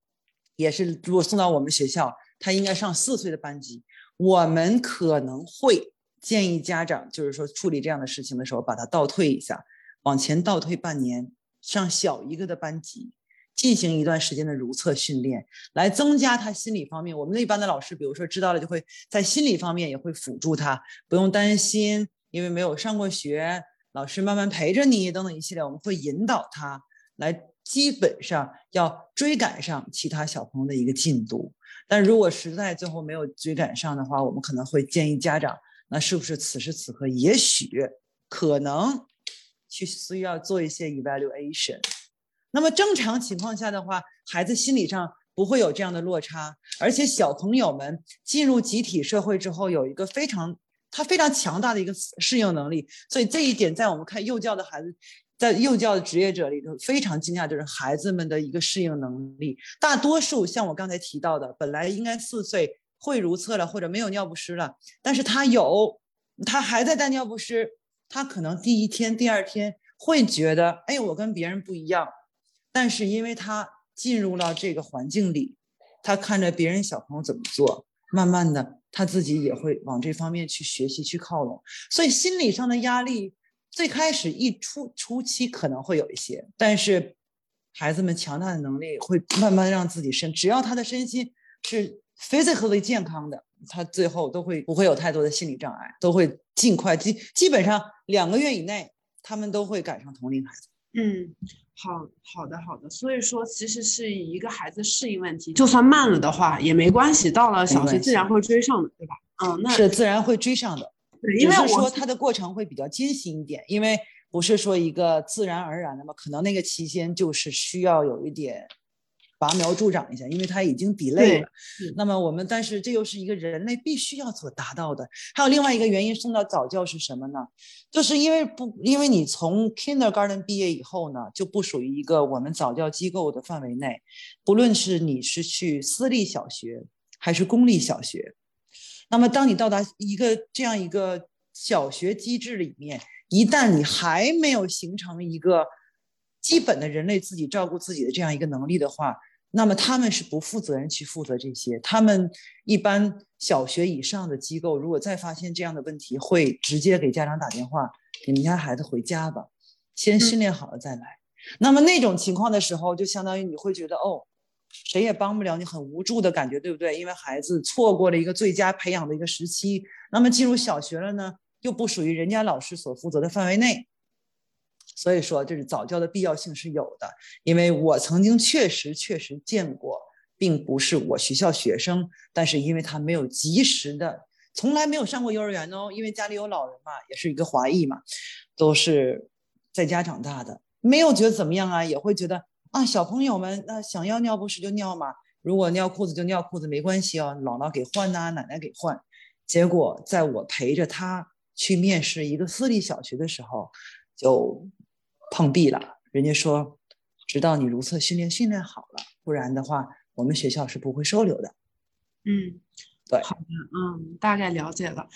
也是，如果送到我们学校，他应该上四岁的班级。我们可能会建议家长，就是说处理这样的事情的时候，把它倒退一下，往前倒退半年，上小一个的班级，进行一段时间的如厕训练，来增加他心理方面。我们那班的老师，比如说知道了，就会在心理方面也会辅助他，不用担心，因为没有上过学，老师慢慢陪着你，等等一系列，我们会引导他来，基本上要追赶上其他小朋友的一个进度。但如果实在最后没有追赶上的话，我们可能会建议家长，那是不是此时此刻也许可能去需要做一些 evaluation？那么正常情况下的话，孩子心理上不会有这样的落差，而且小朋友们进入集体社会之后，有一个非常他非常强大的一个适应能力，所以这一点在我们看幼教的孩子。在幼教的职业者里头，非常惊讶，就是孩子们的一个适应能力。大多数像我刚才提到的，本来应该四岁会如厕了，或者没有尿不湿了，但是他有，他还在带尿不湿，他可能第一天、第二天会觉得，哎，我跟别人不一样。但是因为他进入了这个环境里，他看着别人小朋友怎么做，慢慢的他自己也会往这方面去学习、去靠拢，所以心理上的压力。最开始一初初期可能会有一些，但是孩子们强大的能力会慢慢让自己身，只要他的身心是 physically 健康的，他最后都会不会有太多的心理障碍，都会尽快基基本上两个月以内，他们都会赶上同龄孩子。嗯，好好的好的，所以说其实是一个孩子适应问题，就算慢了的话也没关系，到了小学自然会追上的，对吧？嗯，那是自然会追上的。因为我说它的过程会比较艰辛一点，因为不是说一个自然而然的嘛，可能那个期间就是需要有一点拔苗助长一下，因为它已经 delay 了。那么我们，但是这又是一个人类必须要所达到的。还有另外一个原因，送到早教是什么呢？就是因为不，因为你从 kindergarten 毕业以后呢，就不属于一个我们早教机构的范围内，不论是你是去私立小学还是公立小学。那么，当你到达一个这样一个小学机制里面，一旦你还没有形成一个基本的人类自己照顾自己的这样一个能力的话，那么他们是不负责任去负责这些。他们一般小学以上的机构，如果再发现这样的问题，会直接给家长打电话：“你们家孩子回家吧，先训练好了再来。”那么那种情况的时候，就相当于你会觉得，哦，谁也帮不了你，很无助的感觉，对不对？因为孩子错过了一个最佳培养的一个时期，那么进入小学了呢，又不属于人家老师所负责的范围内，所以说就是早教的必要性是有的。因为我曾经确实确实见过，并不是我学校学生，但是因为他没有及时的，从来没有上过幼儿园哦，因为家里有老人嘛，也是一个华裔嘛，都是在家长大的，没有觉得怎么样啊，也会觉得。啊，小朋友们，那想要尿不湿就尿嘛，如果尿裤子就尿裤子，没关系哦，姥姥给换呐，奶奶给换。结果在我陪着他去面试一个私立小学的时候，就碰壁了。人家说，直到你如厕训练训练好了，不然的话，我们学校是不会收留的。嗯，对，好的，嗯，大概了解了。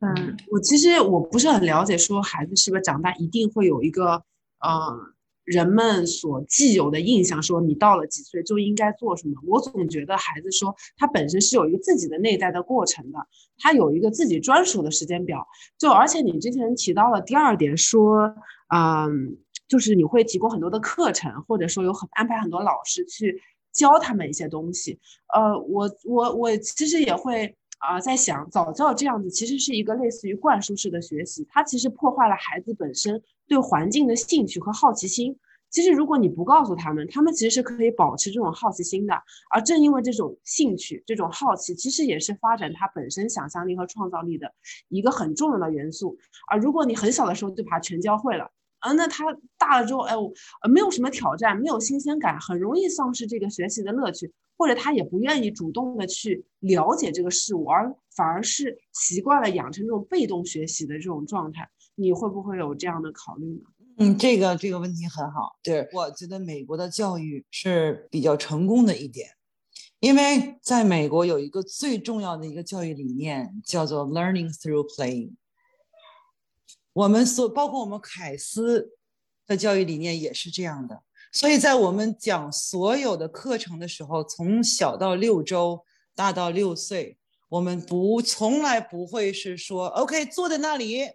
嗯，我其实我不是很了解，说孩子是不是长大一定会有一个，嗯。人们所既有的印象，说你到了几岁就应该做什么，我总觉得孩子说他本身是有一个自己的内在的过程的，他有一个自己专属的时间表。就而且你之前提到了第二点，说，嗯，就是你会提供很多的课程，或者说有很安排很多老师去教他们一些东西。呃，我我我其实也会啊在想，早教这样子其实是一个类似于灌输式的学习，它其实破坏了孩子本身。对环境的兴趣和好奇心，其实如果你不告诉他们，他们其实是可以保持这种好奇心的。而正因为这种兴趣、这种好奇，其实也是发展他本身想象力和创造力的一个很重要的元素。而如果你很小的时候就把它全教会了，啊，那他大了之后，哎，呃，没有什么挑战，没有新鲜感，很容易丧失这个学习的乐趣，或者他也不愿意主动的去了解这个事物，而反而是习惯了养成这种被动学习的这种状态。你会不会有这样的考虑呢？嗯，这个这个问题很好。对我觉得美国的教育是比较成功的一点，因为在美国有一个最重要的一个教育理念叫做 learning through playing。我们所包括我们凯斯的教育理念也是这样的。所以在我们讲所有的课程的时候，从小到六周，大到六岁，我们不从来不会是说 OK 坐在那里。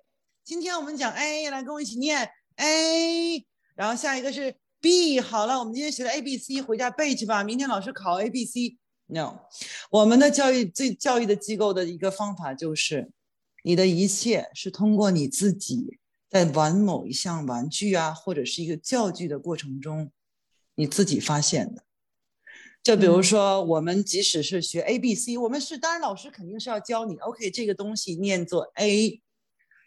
今天我们讲 A，来跟我一起念 A，然后下一个是 B。好了，我们今天学的 A、B、C，回家背去吧。明天老师考 A、B、C。No，我们的教育最教育的机构的一个方法就是，你的一切是通过你自己在玩某一项玩具啊，或者是一个教具的过程中，你自己发现的。就比如说，我们即使是学 A、B、C，我们是当然老师肯定是要教你 OK，这个东西念作 A。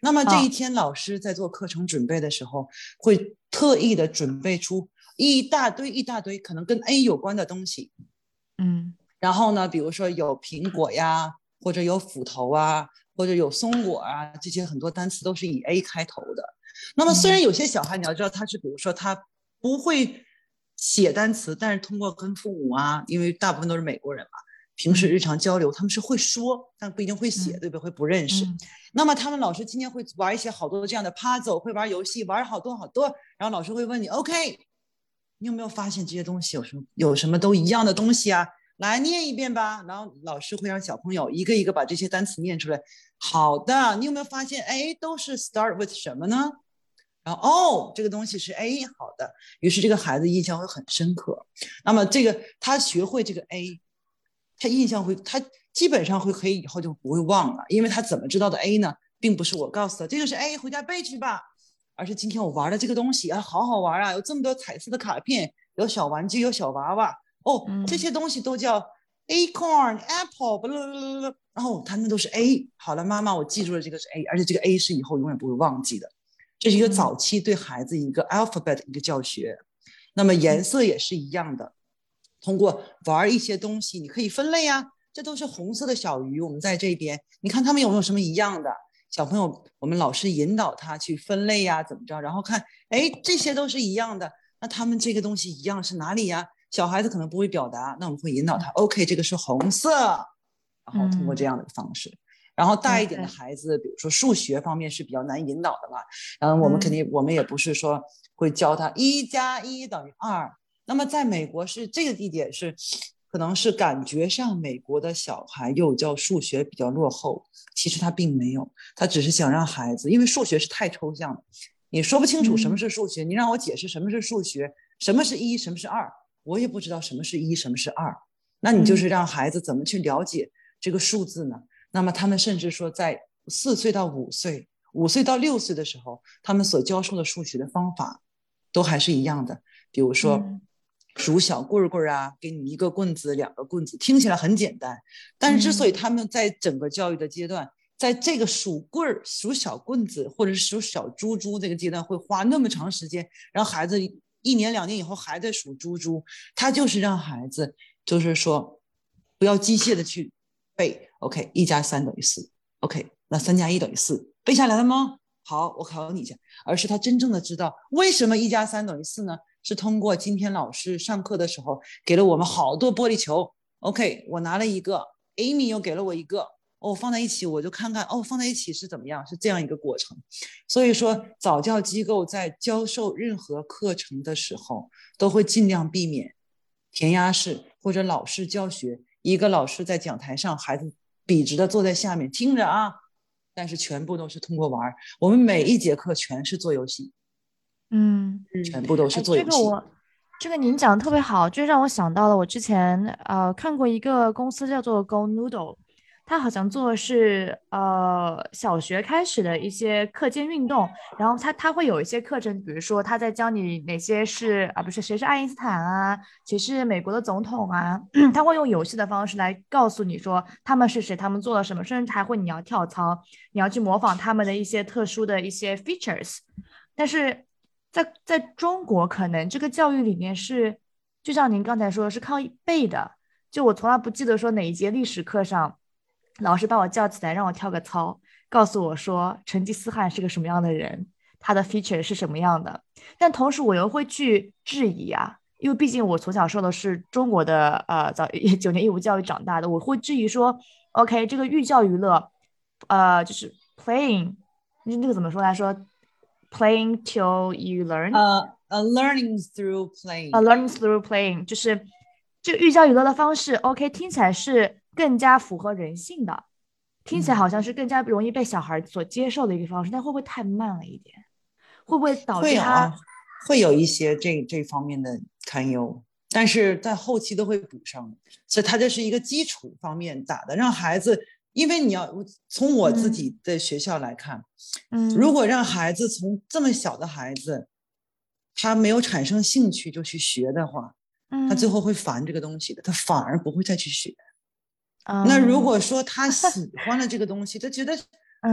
那么这一天，老师在做课程准备的时候，会特意的准备出一大堆一大堆可能跟 A 有关的东西，嗯，然后呢，比如说有苹果呀，或者有斧头啊，或者有松果啊，这些很多单词都是以 A 开头的。那么虽然有些小孩你要知道他是，比如说他不会写单词，但是通过跟父母啊，因为大部分都是美国人嘛。平时日常交流，他们是会说，但不一定会写，对不对？会不认识。那么他们老师今天会玩一些好多这样的 puzzle，会玩游戏，玩好多好多。然后老师会问你，OK，你有没有发现这些东西有什么有什么都一样的东西啊？来念一遍吧。然后老师会让小朋友一个一个把这些单词念出来。好的，你有没有发现？哎，都是 start with 什么呢？然后哦，这个东西是 A，好的。于是这个孩子印象会很深刻。那么这个他学会这个 A。他印象会，他基本上会可以以后就不会忘了，因为他怎么知道的 A 呢？并不是我告诉他这个是 A，回家背去吧，而是今天我玩的这个东西啊，好好玩啊，有这么多彩色的卡片，有小玩具，有小娃娃，哦，这些东西都叫 acorn apple，不不不不，然后他们都是 A。好了，妈妈，我记住了这个是 A，而且这个 A 是以后永远不会忘记的，这是一个早期对孩子一个 alphabet 一个教学。那么颜色也是一样的。通过玩一些东西，你可以分类啊，这都是红色的小鱼。我们在这边，你看他们有没有什么一样的？小朋友，我们老师引导他去分类呀，怎么着？然后看，哎，这些都是一样的，那他们这个东西一样是哪里呀？小孩子可能不会表达，那我们会引导他，OK，这个是红色，然后通过这样的方式。然后大一点的孩子，比如说数学方面是比较难引导的嘛，嗯，我们肯定我们也不是说会教他一加一等于二。那么在美国是这个地点是，可能是感觉上美国的小孩又教数学比较落后，其实他并没有，他只是想让孩子，因为数学是太抽象了，你说不清楚什么是数学，你让我解释什么是数学，什么是一，什么是二，我也不知道什么是一，什么是二。那你就是让孩子怎么去了解这个数字呢？那么他们甚至说，在四岁到五岁、五岁到六岁的时候，他们所教授的数学的方法都还是一样的。比如说数小棍棍啊，给你一个棍子、两个棍子，听起来很简单。但是之所以他们在整个教育的阶段，在这个数棍儿、数小棍子或者是数小猪猪这个阶段，会花那么长时间，让孩子一年两年以后还在数猪猪，他就是让孩子。就是说，不要机械的去背。OK，一加三等于四。OK，那三加一等于四，背下来了吗？好，我考你一下。而是他真正的知道为什么一加三等于四呢？是通过今天老师上课的时候给了我们好多玻璃球。OK，我拿了一个，Amy 又给了我一个，哦，放在一起我就看看，哦，放在一起是怎么样？是这样一个过程。所以说，早教机构在教授任何课程的时候，都会尽量避免填鸭式。或者老师教学，一个老师在讲台上，孩子笔直的坐在下面听着啊，但是全部都是通过玩儿。我们每一节课全是做游戏，嗯，全部都是做游戏。这个我，这个您讲的特别好，就让我想到了我之前呃看过一个公司叫做 Go Noodle。他好像做的是呃小学开始的一些课间运动，然后他他会有一些课程，比如说他在教你哪些是啊不是谁是爱因斯坦啊，谁是美国的总统啊，他会用游戏的方式来告诉你说他们是谁，他们做了什么，甚至还会你要跳操，你要去模仿他们的一些特殊的一些 features。但是在在中国，可能这个教育里面是，就像您刚才说的是靠背的，就我从来不记得说哪一节历史课上。老师把我叫起来，让我跳个操，告诉我说成吉思汗是个什么样的人，他的 feature 是什么样的。但同时我又会去质疑啊，因为毕竟我从小受的是中国的呃早九年义务教育长大的，我会质疑说，OK，这个寓教于乐，呃，就是 playing，那那个怎么说来说，playing till you learn，呃 A，learning through playing，呃，learning through playing，就是这个寓教于乐的方式，OK，听起来是。更加符合人性的，听起来好像是更加容易被小孩所接受的一个方式，但会不会太慢了一点？会不会导致他会有一些这这方面的堪忧？但是在后期都会补上，所以他这是一个基础方面打的，让孩子，因为你要从我自己的学校来看，嗯，如果让孩子从这么小的孩子，他没有产生兴趣就去学的话，嗯，他最后会烦这个东西的，他反而不会再去学。那如果说他喜欢了这个东西，他觉得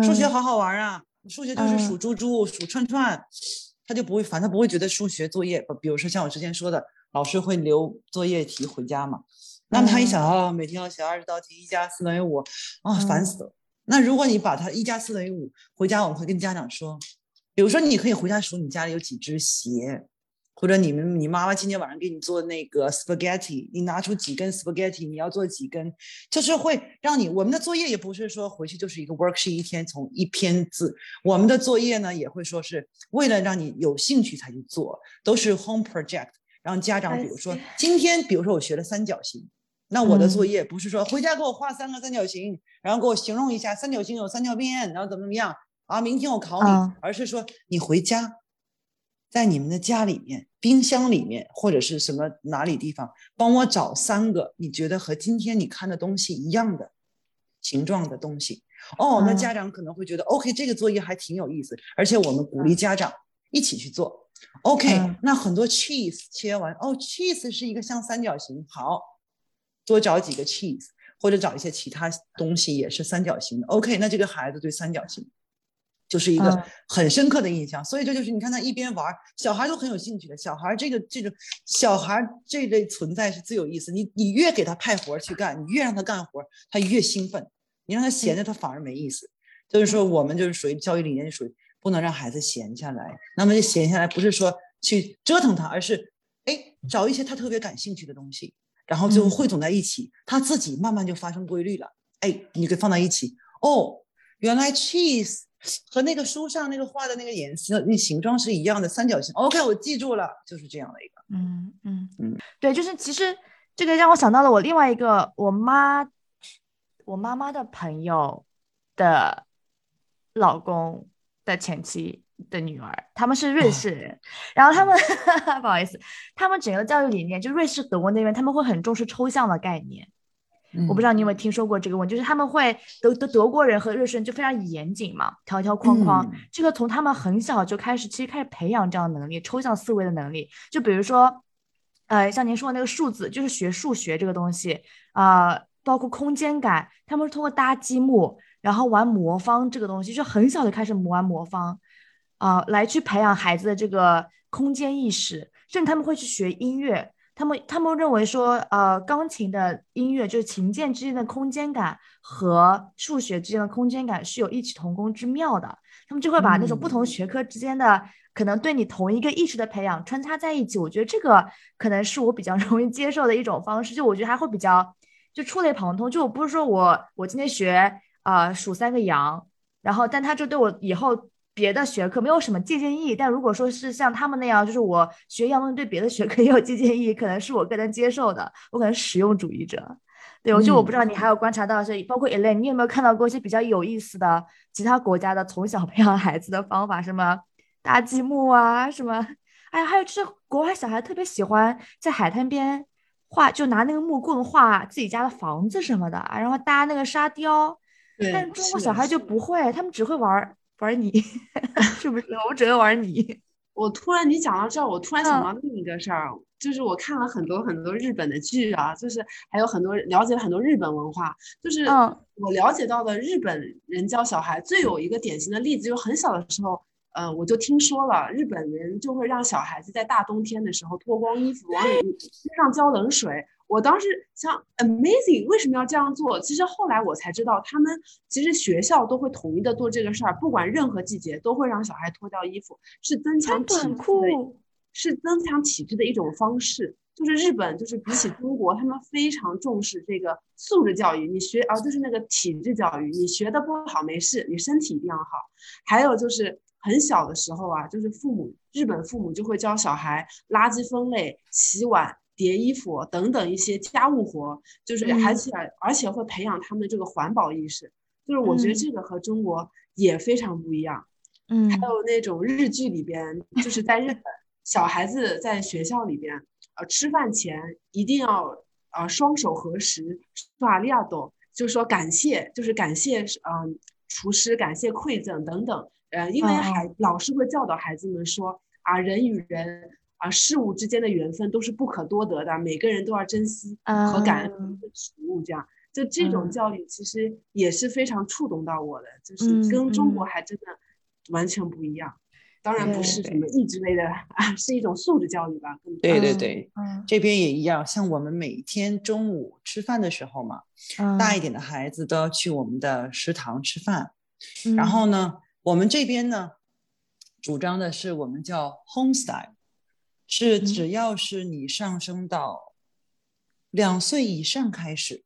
数学好好玩啊，数学就是数猪猪、数串串，他就不会烦，他不会觉得数学作业，比如说像我之前说的，老师会留作业题回家嘛，那么他一想啊，每天要写二十道题，一加四等于五，啊，烦死了。那如果你把他一加四等于五回家，我们会跟家长说，比如说你可以回家数你家里有几只鞋。或者你们，你妈妈今天晚上给你做那个 spaghetti，你拿出几根 spaghetti，你要做几根，就是会让你我们的作业也不是说回去就是一个 worksheet，一天从一篇字，我们的作业呢也会说是为了让你有兴趣才去做，都是 home project，让家长比如说今天比如说我学了三角形，那我的作业不是说回家给我画三个三角形，然后给我形容一下三角形有三条边，然后怎么怎么样啊，明天我考你，而是说你回家。在你们的家里面，冰箱里面或者是什么哪里地方，帮我找三个你觉得和今天你看的东西一样的形状的东西。哦，那家长可能会觉得，OK，这个作业还挺有意思，而且我们鼓励家长一起去做。OK，那很多 cheese 切完，哦，cheese 是一个像三角形，好多找几个 cheese，或者找一些其他东西也是三角形的。OK，那这个孩子对三角形。就是一个很深刻的印象，所以这就是你看他一边玩，小孩都很有兴趣的。小孩这个这种小孩这类存在是最有意思。你你越给他派活去干，你越让他干活，他越兴奋。你让他闲着，他反而没意思。就是说，我们就是属于教育理念，属于不能让孩子闲下来。那么闲下来不是说去折腾他，而是哎找一些他特别感兴趣的东西，然后最后汇总在一起，他自己慢慢就发生规律了。哎，你给放在一起，哦，原来 cheese。和那个书上那个画的那个颜色、那形状是一样的，三角形。OK，我记住了，就是这样的一个。嗯嗯嗯，对，就是其实这个让我想到了我另外一个我妈，我妈妈的朋友的老公的前妻，的女儿，他们是瑞士人，然后他们 不好意思，他们整个教育理念就瑞士、德国那边他们会很重视抽象的概念。我不知道你有没有听说过这个问题，就是他们会德德德国人和瑞士人就非常严谨嘛，条条框框。这个从他们很小就开始，其实开始培养这样的能力，抽象思维的能力。就比如说，呃，像您说的那个数字，就是学数学这个东西啊，包括空间感，他们是通过搭积木，然后玩魔方这个东西，就很小就开始玩魔方啊，来去培养孩子的这个空间意识，甚至他们会去学音乐。他们他们认为说，呃，钢琴的音乐就是琴键之间的空间感和数学之间的空间感是有异曲同工之妙的。他们就会把那种不同学科之间的可能对你同一个意识的培养穿插在一起。我觉得这个可能是我比较 容易接受的一种方式。就我觉得还会比较就触类旁通。就我不是说我我今天学啊数三个羊，然后但他就对我以后。别的学科没有什么借鉴意义，但如果说是像他们那样，就是我学一样东西对别的学科 也有借鉴意义，可能是我更能接受的。我可能实用主义者，对我就我不知道你还有观察到，是包括 Elaine，你有没有看到过一些比较有意思的其他国家的从小培养孩子的方法？什么搭积木啊，什么？哎呀，还有就是国外小孩特别喜欢在海滩边画，就拿那个木棍画自己家的房子什么的，然后搭那个沙雕。但中国小孩就不会，他们只会玩。玩泥 是不是？我只会玩泥。我突然你讲到这儿，我突然想到另一个事儿，就是我看了很多很多日本的剧啊，就是还有很多了解了很多日本文化，就是我了解到的日本人教小孩最有一个典型的例子，就很小的时候，呃，我就听说了日本人就会让小孩子在大冬天的时候脱光衣服往里身上浇冷水。我当时想，amazing，为什么要这样做？其实后来我才知道，他们其实学校都会统一的做这个事儿，不管任何季节都会让小孩脱掉衣服，是增强体质的，是增强体质的一种方式。就是日本，就是比起中国，他们非常重视这个素质教育。你学啊，就是那个体质教育，你学的不好没事，你身体一定要好。还有就是很小的时候啊，就是父母日本父母就会教小孩垃圾分类、洗碗。叠衣服等等一些家务活，就是而且而且会培养他们这个环保意识，就是我觉得这个和中国也非常不一样。嗯，还有那种日剧里边，就是在日本小孩子在学校里边，呃，吃饭前一定要呃双手合十，说阿里亚多，就是说感谢，就是感谢嗯厨师，感谢馈赠等等。呃，因为孩老师会教导孩子们说啊，人与人。啊，事物之间的缘分都是不可多得的，每个人都要珍惜和感恩食物。这样，就这种教育其实也是非常触动到我的，就是跟中国还真的完全不一样。当然不是什么意志类的啊，是一种素质教育吧。对对对，这边也一样。像我们每天中午吃饭的时候嘛，大一点的孩子都要去我们的食堂吃饭。然后呢，我们这边呢，主张的是我们叫 home style。是，只要是你上升到两岁以上开始，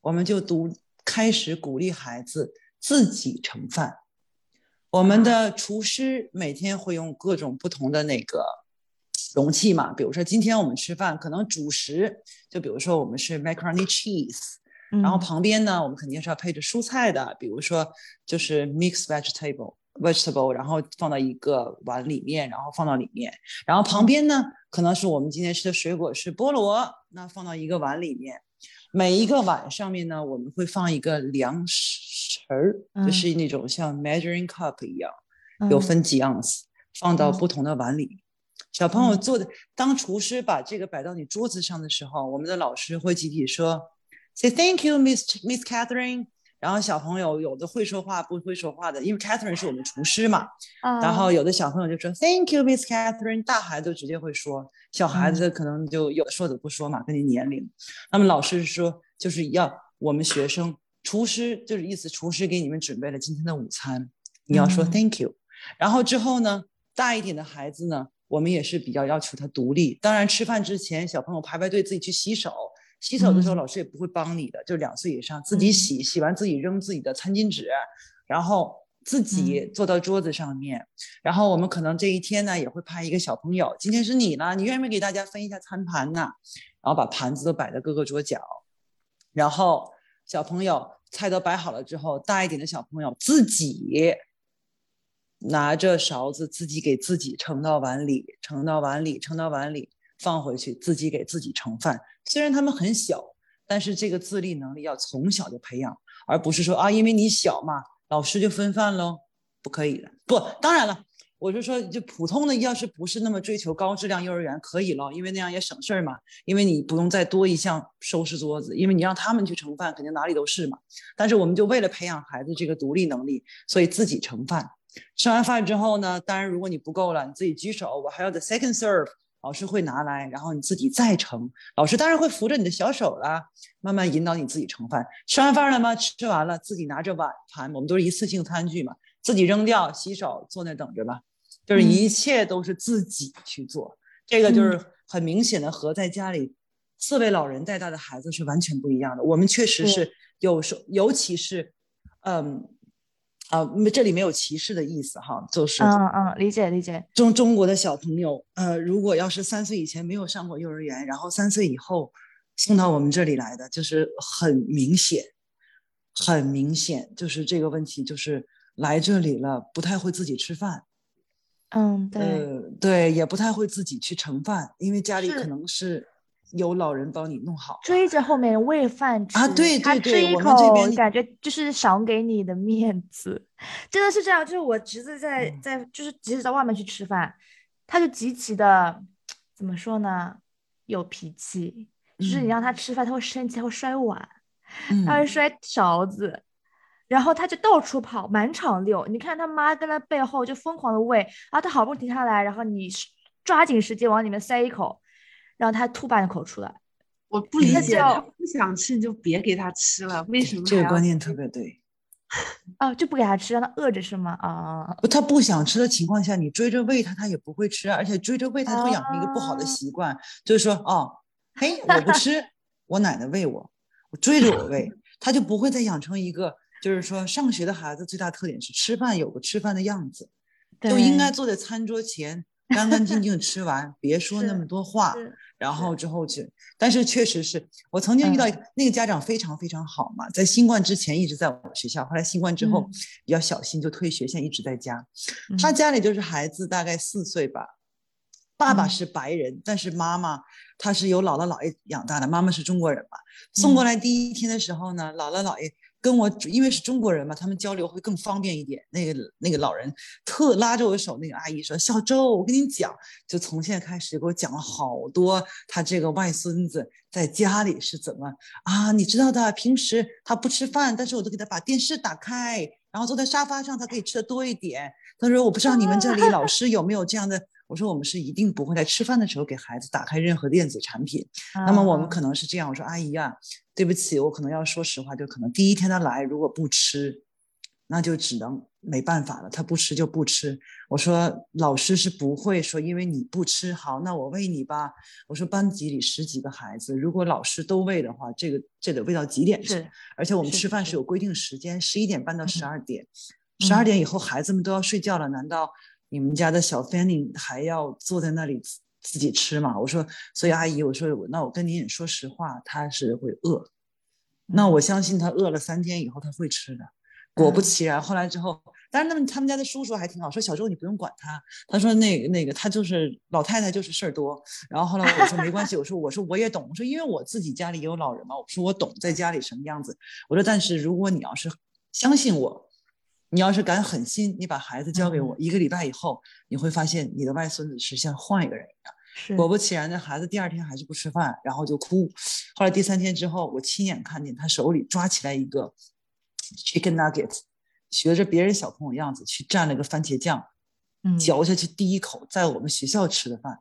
我们就读开始鼓励孩子自己盛饭。我们的厨师每天会用各种不同的那个容器嘛，比如说今天我们吃饭可能主食，就比如说我们是 macaroni cheese，然后旁边呢我们肯定是要配着蔬菜的，比如说就是 mixed vegetable。vegetable，然后放到一个碗里面，然后放到里面，然后旁边呢，可能是我们今天吃的水果是菠萝，那放到一个碗里面。每一个碗上面呢，我们会放一个量匙儿，就是那种像 measuring cup 一样，有分几盎司，放到不同的碗里。小朋友做的，当厨师把这个摆到你桌子上的时候，我们的老师会集体说，say thank you, Miss Miss Catherine。然后小朋友有的会说话，不会说话的，因为 Catherine 是我们厨师嘛。然后有的小朋友就说 Thank you, Miss Catherine。大孩子直接会说，小孩子可能就有的说的不说嘛，根据年龄。那么老师说，就是要我们学生，厨师就是意思，厨师给你们准备了今天的午餐，你要说 Thank you。然后之后呢，大一点的孩子呢，我们也是比较要求他独立。当然吃饭之前，小朋友排排队自己去洗手。洗手的时候，老师也不会帮你的，就两岁以上自己洗，洗完自己扔自己的餐巾纸，然后自己坐到桌子上面。然后我们可能这一天呢，也会派一个小朋友，今天是你了，你愿不愿意给大家分一下餐盘呢？然后把盘子都摆在各个桌角。然后小朋友菜都摆好了之后，大一点的小朋友自己拿着勺子自己给自己盛到碗里，盛到碗里，盛到碗里，放回去，自己给自己盛饭。虽然他们很小，但是这个自立能力要从小就培养，而不是说啊，因为你小嘛，老师就分饭喽，不可以的。不，当然了。我就说，就普通的，要是不是那么追求高质量幼儿园，可以了，因为那样也省事儿嘛。因为你不用再多一项收拾桌子，因为你让他们去盛饭，肯定哪里都是嘛。但是我们就为了培养孩子这个独立能力，所以自己盛饭。吃完饭之后呢，当然如果你不够了，你自己举手，我还要 the second serve，老师会拿来，然后你自己再盛。老师当然会扶着你的小手啦，慢慢引导你自己盛饭。吃完饭了吗？吃完了，自己拿着碗盘，我们都是一次性餐具嘛，自己扔掉，洗手，坐那等着吧。就是一切都是自己去做，这个就是很明显的和在家里四位老人带大的孩子是完全不一样的。我们确实是有时，尤其是，嗯，啊，这里没有歧视的意思哈，就是，嗯嗯，理解理解。中中国的小朋友，呃，如果要是三岁以前没有上过幼儿园，然后三岁以后送到我们这里来的，就是很明显，很明显，就是这个问题，就是来这里了，不太会自己吃饭。嗯，对，呃，对，也不太会自己去盛饭，因为家里可能是有老人帮你弄好，追着后面喂饭吃啊，对对对，我们这边感觉就是赏给你的面子，真的是这样。就是我侄子在在，就是即使在外面去吃饭，他就极其的怎么说呢，有脾气，就是你让他吃饭，他会生气，他会摔碗，他会摔勺子。然后他就到处跑，满场溜。你看他妈跟他背后就疯狂的喂，然后他好不容易停下来，然后你抓紧时间往里面塞一口，然后他吐半口出来。我不理解，他不想吃你就别给他吃了，为什么？这个观念特别对。哦，就不给他吃，让他饿着是吗？啊，他不想吃的情况下，你追着喂他，他也不会吃，而且追着喂他会养成一个不好的习惯，就是说，哦，嘿，我不吃，我奶奶喂我，我追着我喂，他就不会再养成一个。就是说，上学的孩子最大特点是吃饭有个吃饭的样子，就应该坐在餐桌前，干干净净吃完，别说那么多话，然后之后去。但是确实是我曾经遇到一个那个家长非常非常好嘛，在新冠之前一直在我们学校，后来新冠之后比较小心就退学，现在一直在家。他家里就是孩子大概四岁吧，爸爸是白人，但是妈妈他是由姥姥姥爷养大的，妈妈是中国人嘛。送过来第一天的时候呢，姥姥姥爷。跟我因为是中国人嘛，他们交流会更方便一点。那个那个老人特拉着我手，那个阿姨说：“小周，我跟你讲，就从现在开始给我讲了好多他这个外孙子在家里是怎么啊？你知道的，平时他不吃饭，但是我都给他把电视打开，然后坐在沙发上，他可以吃的多一点。他说我不知道你们这里老师有没有这样的。”我说我们是一定不会在吃饭的时候给孩子打开任何电子产品。那么我们可能是这样，我说阿姨啊，对不起，我可能要说实话，就可能第一天他来如果不吃，那就只能没办法了，他不吃就不吃。我说老师是不会说因为你不吃好，那我喂你吧。我说班级里十几个孩子，如果老师都喂的话，这个这得喂到几点去？而且我们吃饭是有规定时间，十一点半到十二点，十二点以后孩子们都要睡觉了，难道？你们家的小 Fanny 还要坐在那里自己吃嘛？我说，所以阿姨，我说，那我跟您也说实话，他是会饿。那我相信他饿了三天以后他会吃的。果不其然，后来之后，但是那么他们家的叔叔还挺好，说小周你不用管他。他说那个那个他就是老太太就是事儿多。然后后来我说没关系，我说我说我也懂，我说因为我自己家里也有老人嘛，我说我懂在家里什么样子。我说但是如果你要是相信我。你要是敢狠心，你把孩子交给我，一个礼拜以后，你会发现你的外孙子是像换一个人一样。果不其然，那孩子第二天还是不吃饭，然后就哭。后来第三天之后，我亲眼看见他手里抓起来一个 chicken nuggets，学着别人小朋友样子去蘸了个番茄酱，嚼下去第一口，在我们学校吃的饭。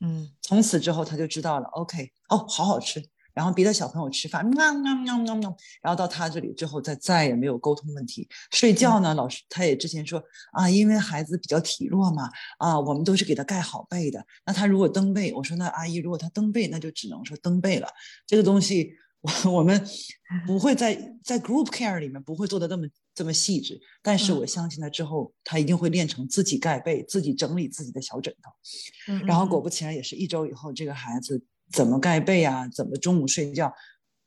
嗯，从此之后他就知道了，OK，哦，好好吃。然后别的小朋友吃饭，喵喵喵喵喵，然后到他这里之后，再再也没有沟通问题。睡觉呢，老师他也之前说啊，因为孩子比较体弱嘛，啊，我们都是给他盖好被的。那他如果蹬被，我说那阿姨如果他蹬被，那就只能说蹬被了。这个东西我我们不会在 在 group care 里面不会做的这么这么细致，但是我相信他之后他一定会练成自己盖被、自己整理自己的小枕头。然后果不其然，也是一周以后，这个孩子。怎么盖被啊？怎么中午睡觉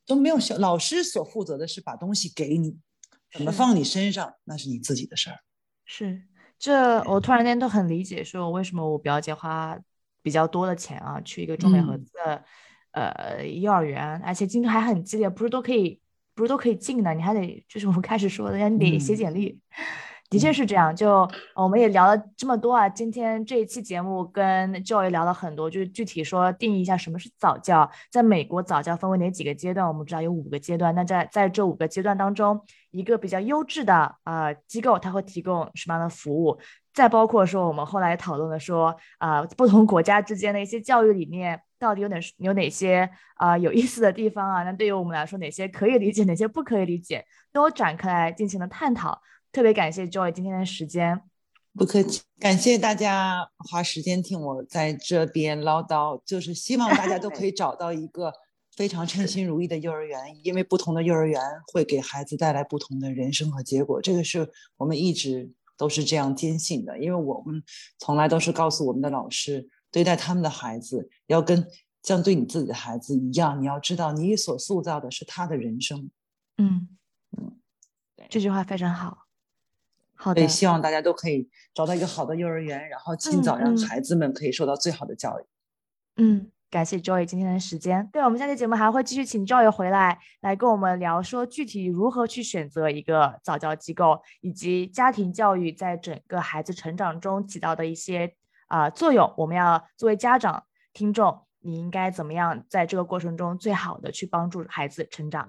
都没有小老师所负责的是把东西给你，怎么放你身上那是你自己的事儿。是，这我突然间都很理解，说为什么我表姐花比较多的钱啊，去一个中美合资的、呃幼儿园，而且竞争还很激烈，不是都可以，不是都可以进的，你还得就是我们开始说的，你得写嗯简历。的确是这样，就呃我们也聊了这么多啊。今天这一期节目跟 Joy 聊了很多，就是具体说定义一下什么是早教，在美国早教分为哪几个阶段？我们知道有五个阶段。那在在这五个阶段当中，一个比较优质的呃机构，它会提供什么样的服务？再包括说我们后来讨论的说，啊、不同国家之间的一些教育理念到底有哪有哪些啊、有意思的地方啊？那对于我们来说，哪些可以理解，哪些不可以理解，都展开来进行了探讨。特别感谢 Joy 今天的时间。不客气，感谢大家花时间听我在这边唠叨，就是希望大家都可以找到一个非常称心如意的幼儿园，因为不同的幼儿园会给孩子带来不同的人生和结果，这个是我们一直都是这样坚信的，因为我们从来都是告诉我们的老师，对待他们的孩子要跟像对你自己的孩子一样，你要知道你所塑造的是他的人生，嗯嗯，这句话非常好。好的所以，希望大家都可以找到一个好的幼儿园，然后尽早让嗯孩子们可以受到最好的教育。嗯，感谢 Joy 今天的时间。对我们下期节目还会继续请 Joy 回来，来跟我们聊说具体如何去选择一个早教机构，以及家庭教育在整个孩子成长中起到的一些啊、作用。我们要作为家长、听众，你应该怎么样在这个过程中最好的去帮助孩子成长？